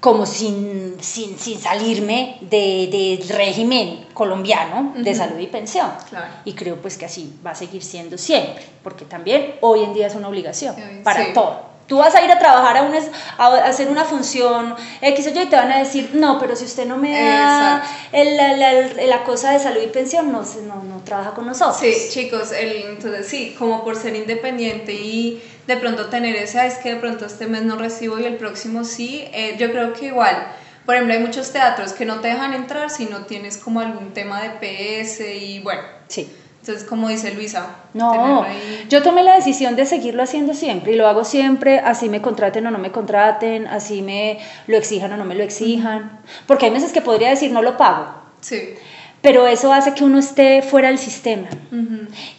S2: como sin, sin, sin salirme del de régimen colombiano de salud y pensión. Y creo pues que así va a seguir siendo siempre, porque también hoy en día es una obligación para todo. Tú vas a ir a trabajar a, a, hacer una función X o Y y te van a decir, no, pero si usted no me da la, cosa de salud y pensión, no, no, no trabaja con nosotros.
S1: Sí, chicos, el, entonces sí, como por ser independiente y de pronto tener ese, es que de pronto este mes no recibo y el próximo sí, eh, yo creo que igual. Por ejemplo, hay muchos teatros que no te dejan entrar si no tienes como algún tema de PS y bueno.
S2: Sí.
S1: Entonces, como dice Luisa,
S2: no, yo tomé la decisión de seguirlo haciendo siempre y lo hago siempre, así me contraten o no me contraten, así me lo exijan o no me lo exijan, porque hay meses que podría decir no lo pago.
S1: Sí.
S2: Pero eso hace que uno esté fuera del sistema.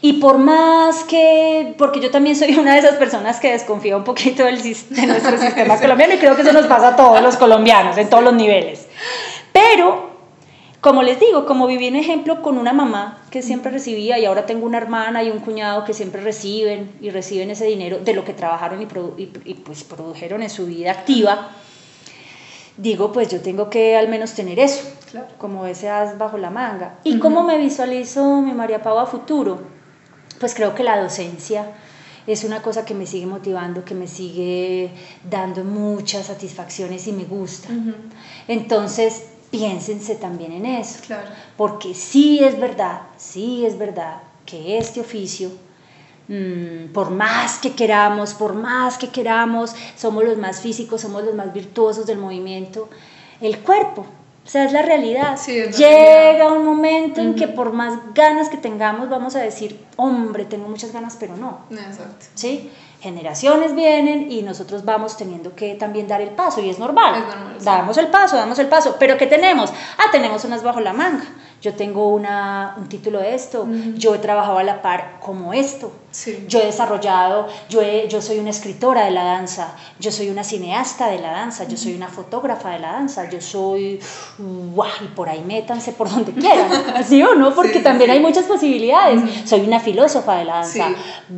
S2: Y por más que, porque yo también soy una de esas personas que desconfía un poquito del, de nuestro (laughs) sistema colombiano y creo que eso nos pasa a todos los colombianos, en todos los niveles. Pero como les digo, como viví en ejemplo con una mamá que siempre recibía y ahora tengo una hermana y un cuñado que siempre reciben y reciben ese dinero de lo que trabajaron y, pues produjeron en su vida activa, digo, pues yo tengo que al menos tener eso, como ese as bajo la manga. ¿Y cómo me visualizo mi María Pau a futuro? Pues creo que la docencia es una cosa que me sigue motivando, que me sigue dando muchas satisfacciones y me gusta. Entonces, piénsense también en eso.
S1: Claro.
S2: Porque sí es verdad, sí es verdad que este oficio, mm, por más que queramos, por más que queramos, somos los más físicos, somos los más virtuosos del movimiento, el cuerpo, o sea, es la realidad. Llega un momento en que por más ganas que tengamos, vamos a decir, hombre, tengo muchas ganas, pero no.
S1: Exacto.
S2: ¿Sí? Generaciones vienen y nosotros vamos teniendo que también dar el paso y es normal.
S1: Es normal
S2: Damos el paso, damos el paso, pero ¿qué tenemos? Ah, tenemos unas bajo la manga. Yo tengo una, un título de esto, yo he trabajado a la par como esto. Yo he desarrollado, yo, yo soy una escritora de la danza, yo soy una cineasta de la danza, yo soy una fotógrafa de la danza, yo soy, guau, y por ahí métanse por donde quieran, (laughs) ¿sí o no? Porque también hay muchas posibilidades. Soy una filósofa de la danza,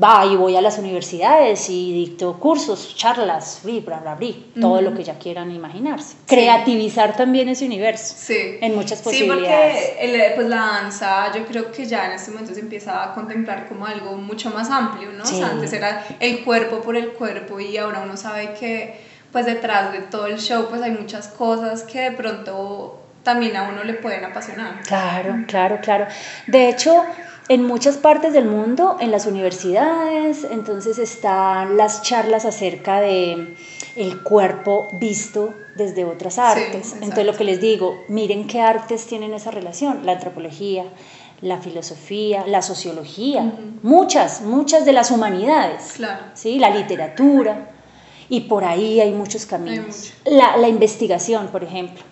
S2: va y voy a las universidades y dicto cursos, charlas, bla, bla, bla, todo lo que ya quieran imaginarse. Creativizar también ese universo en muchas posibilidades.
S1: Sí, porque pues la danza yo creo que ya en este momento se empieza a contemplar como algo mucho más amplio, ¿no? O sea, antes era el cuerpo por el cuerpo y ahora uno sabe que pues detrás de todo el show pues hay muchas cosas que de pronto también a uno le pueden apasionar.
S2: Claro, claro, claro. De hecho, en muchas partes del mundo, en las universidades, entonces están las charlas acerca de el cuerpo visto desde otras artes. entonces lo que les digo, miren qué artes tienen esa relación, la antropología, la filosofía, la sociología, muchas, muchas de las humanidades, ¿sí? la literatura, y por ahí hay muchos caminos. La, la, investigación, por ejemplo,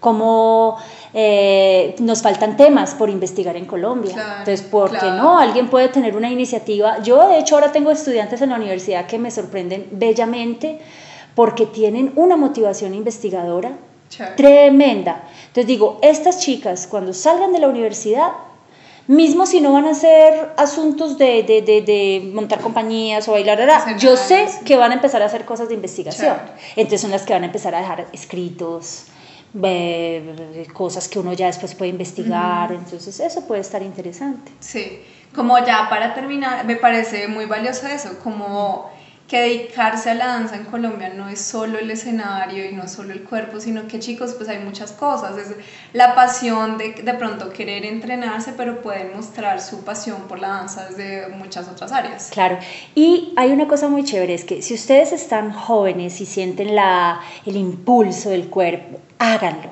S2: como eh, nos faltan temas por investigar en Colombia. Entonces, ¿por qué no? Alguien puede tener una iniciativa. Yo, de hecho, ahora tengo estudiantes en la universidad que me sorprenden bellamente porque tienen una motivación investigadora tremenda. Entonces digo, estas chicas cuando salgan de la universidad mismo si no van a hacer asuntos de, de, de, montar compañías o bailar, yo sé que van a empezar a hacer cosas de investigación. Entonces son las que van a empezar a dejar escritos, cosas que uno ya después puede investigar. Entonces eso puede estar interesante.
S1: Sí, como ya para terminar, me parece muy valioso eso, como que dedicarse a la danza en Colombia no es solo el escenario y no solo el cuerpo, sino que chicos, pues hay muchas cosas. Es la pasión de de pronto querer entrenarse, pero pueden mostrar su pasión por la danza desde muchas otras áreas.
S2: Claro, y hay una cosa muy chévere, es que si ustedes están jóvenes y sienten la, el impulso del cuerpo, háganlo.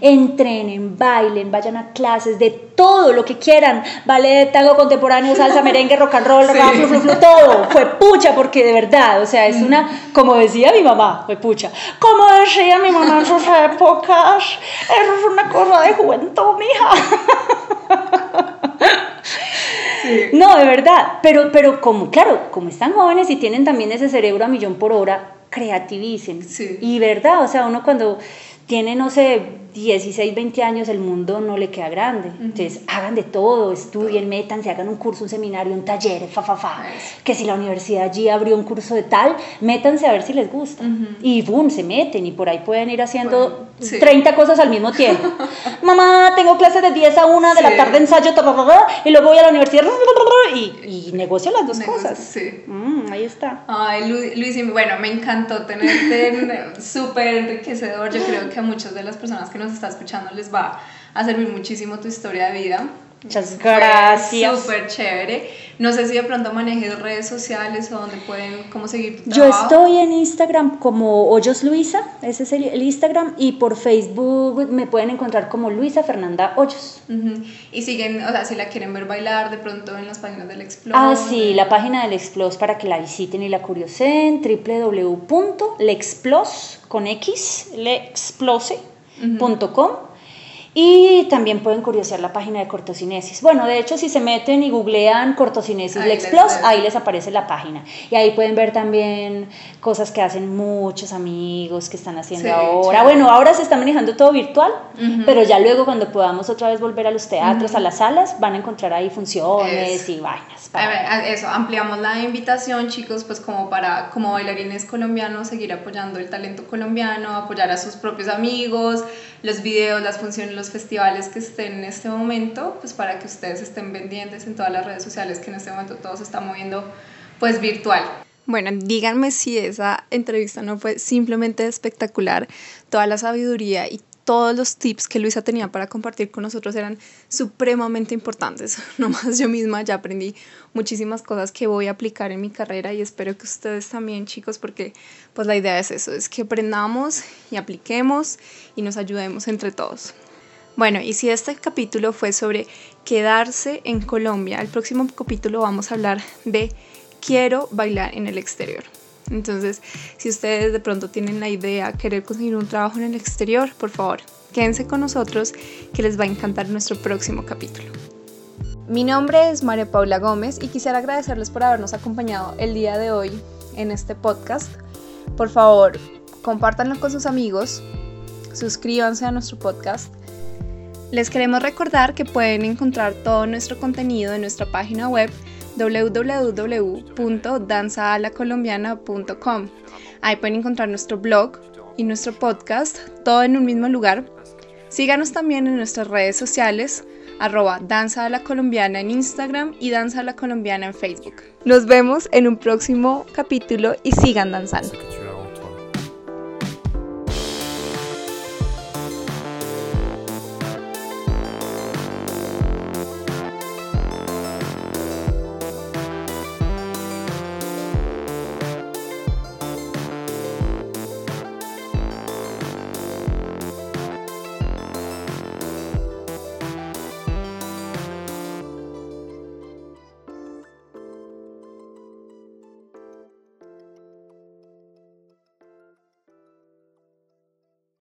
S2: Entrenen, bailen, vayan a clases de todo lo que quieran. Ballet, tango contemporáneo, salsa, (laughs) merengue, rock and roll, rap, flu, flu, todo. Fue pucha, porque de verdad, o sea, es una, como decía mi mamá, fue pucha. Como decía mi mamá en sus (laughs) épocas, eso es una cosa de juventud, mija. No, de verdad, pero, pero como, claro, como están jóvenes y tienen también ese cerebro a millón por hora, creativicen. Y verdad, o sea, uno cuando tiene, no sé, 16, 20 años el mundo no le queda grande. Entonces, hagan de todo, estudien, métanse, hagan un curso, un seminario, un taller, fa, fa, fa. Que si la universidad allí abrió un curso de tal, métanse a ver si les gusta. Y boom, se meten y por ahí pueden ir haciendo 30 cosas al mismo tiempo. (laughs) Mamá, tengo clases de 10 a 1 de la tarde ensayo, y luego voy a la universidad y, y negocio las dos cosas.
S1: Sí.
S2: Mm, ahí está.
S1: Ay, Luis, bueno, me encantó tenerte súper enriquecedor. Yo creo que a muchas de las personas que nos están escuchando les va a servir muchísimo tu historia de vida.
S2: Muchas gracias.
S1: Súper chévere. No sé si de pronto manejes redes sociales o donde pueden cómo seguir tu
S2: Yo estoy en Instagram como Hoyos Luisa, ese es el, Instagram, y por Facebook me pueden encontrar como Luisa Fernanda Hoyos.
S1: Y siguen, o sea, si la quieren ver bailar de pronto en las páginas del Explose.
S2: Ah, sí, la página del Explose para que la visiten y la curiosen, www.lexplose con X, lexplose.com. Y también pueden curiosear la página de cortocinesis. Bueno, de hecho, si se meten y googlean cortocinesis ahí Lexplos, ahí les aparece la página. Y ahí pueden ver también cosas que hacen muchos amigos que están haciendo ahora. Bueno, ahora se está manejando todo virtual, pero ya luego cuando podamos otra vez volver a los teatros, a las salas, van a encontrar ahí funciones y vainas.
S1: Eso, ampliamos la invitación, chicos, pues como para, como bailarines colombianos, seguir apoyando el talento colombiano, apoyar a sus propios amigos, los videos, las funciones, los festivales que estén en este momento, pues para que ustedes estén pendientes en todas las redes sociales que en este momento todo se está moviendo pues virtual. Bueno, díganme si esa entrevista no fue simplemente espectacular, toda la sabiduría y todos los tips que Luisa tenía para compartir con nosotros eran supremamente importantes. (laughs) Nomás yo misma ya aprendí muchísimas cosas que voy a aplicar en mi carrera y espero que ustedes también, chicos, porque pues la idea es eso, es que aprendamos y apliquemos y nos ayudemos entre todos. Bueno, y si este capítulo fue sobre quedarse en Colombia, el próximo capítulo vamos a hablar de quiero bailar en el exterior. Entonces, si ustedes de pronto tienen la idea, querer conseguir un trabajo en el exterior, por favor, quédense con nosotros que les va a encantar nuestro próximo capítulo. Mi nombre es María Paula Gómez y quisiera agradecerles por habernos acompañado el día de hoy en este podcast. Por favor, compártanlo con sus amigos, suscríbanse a nuestro podcast. Les queremos recordar que pueden encontrar todo nuestro contenido en nuestra página web www.danzaalacolombiana.com. Ahí pueden encontrar nuestro blog y nuestro podcast, todo en un mismo lugar. Síganos también en nuestras redes sociales, arroba Danza a la Colombiana en Instagram y Danza la Colombiana en Facebook. Nos vemos en un próximo capítulo y sigan danzando.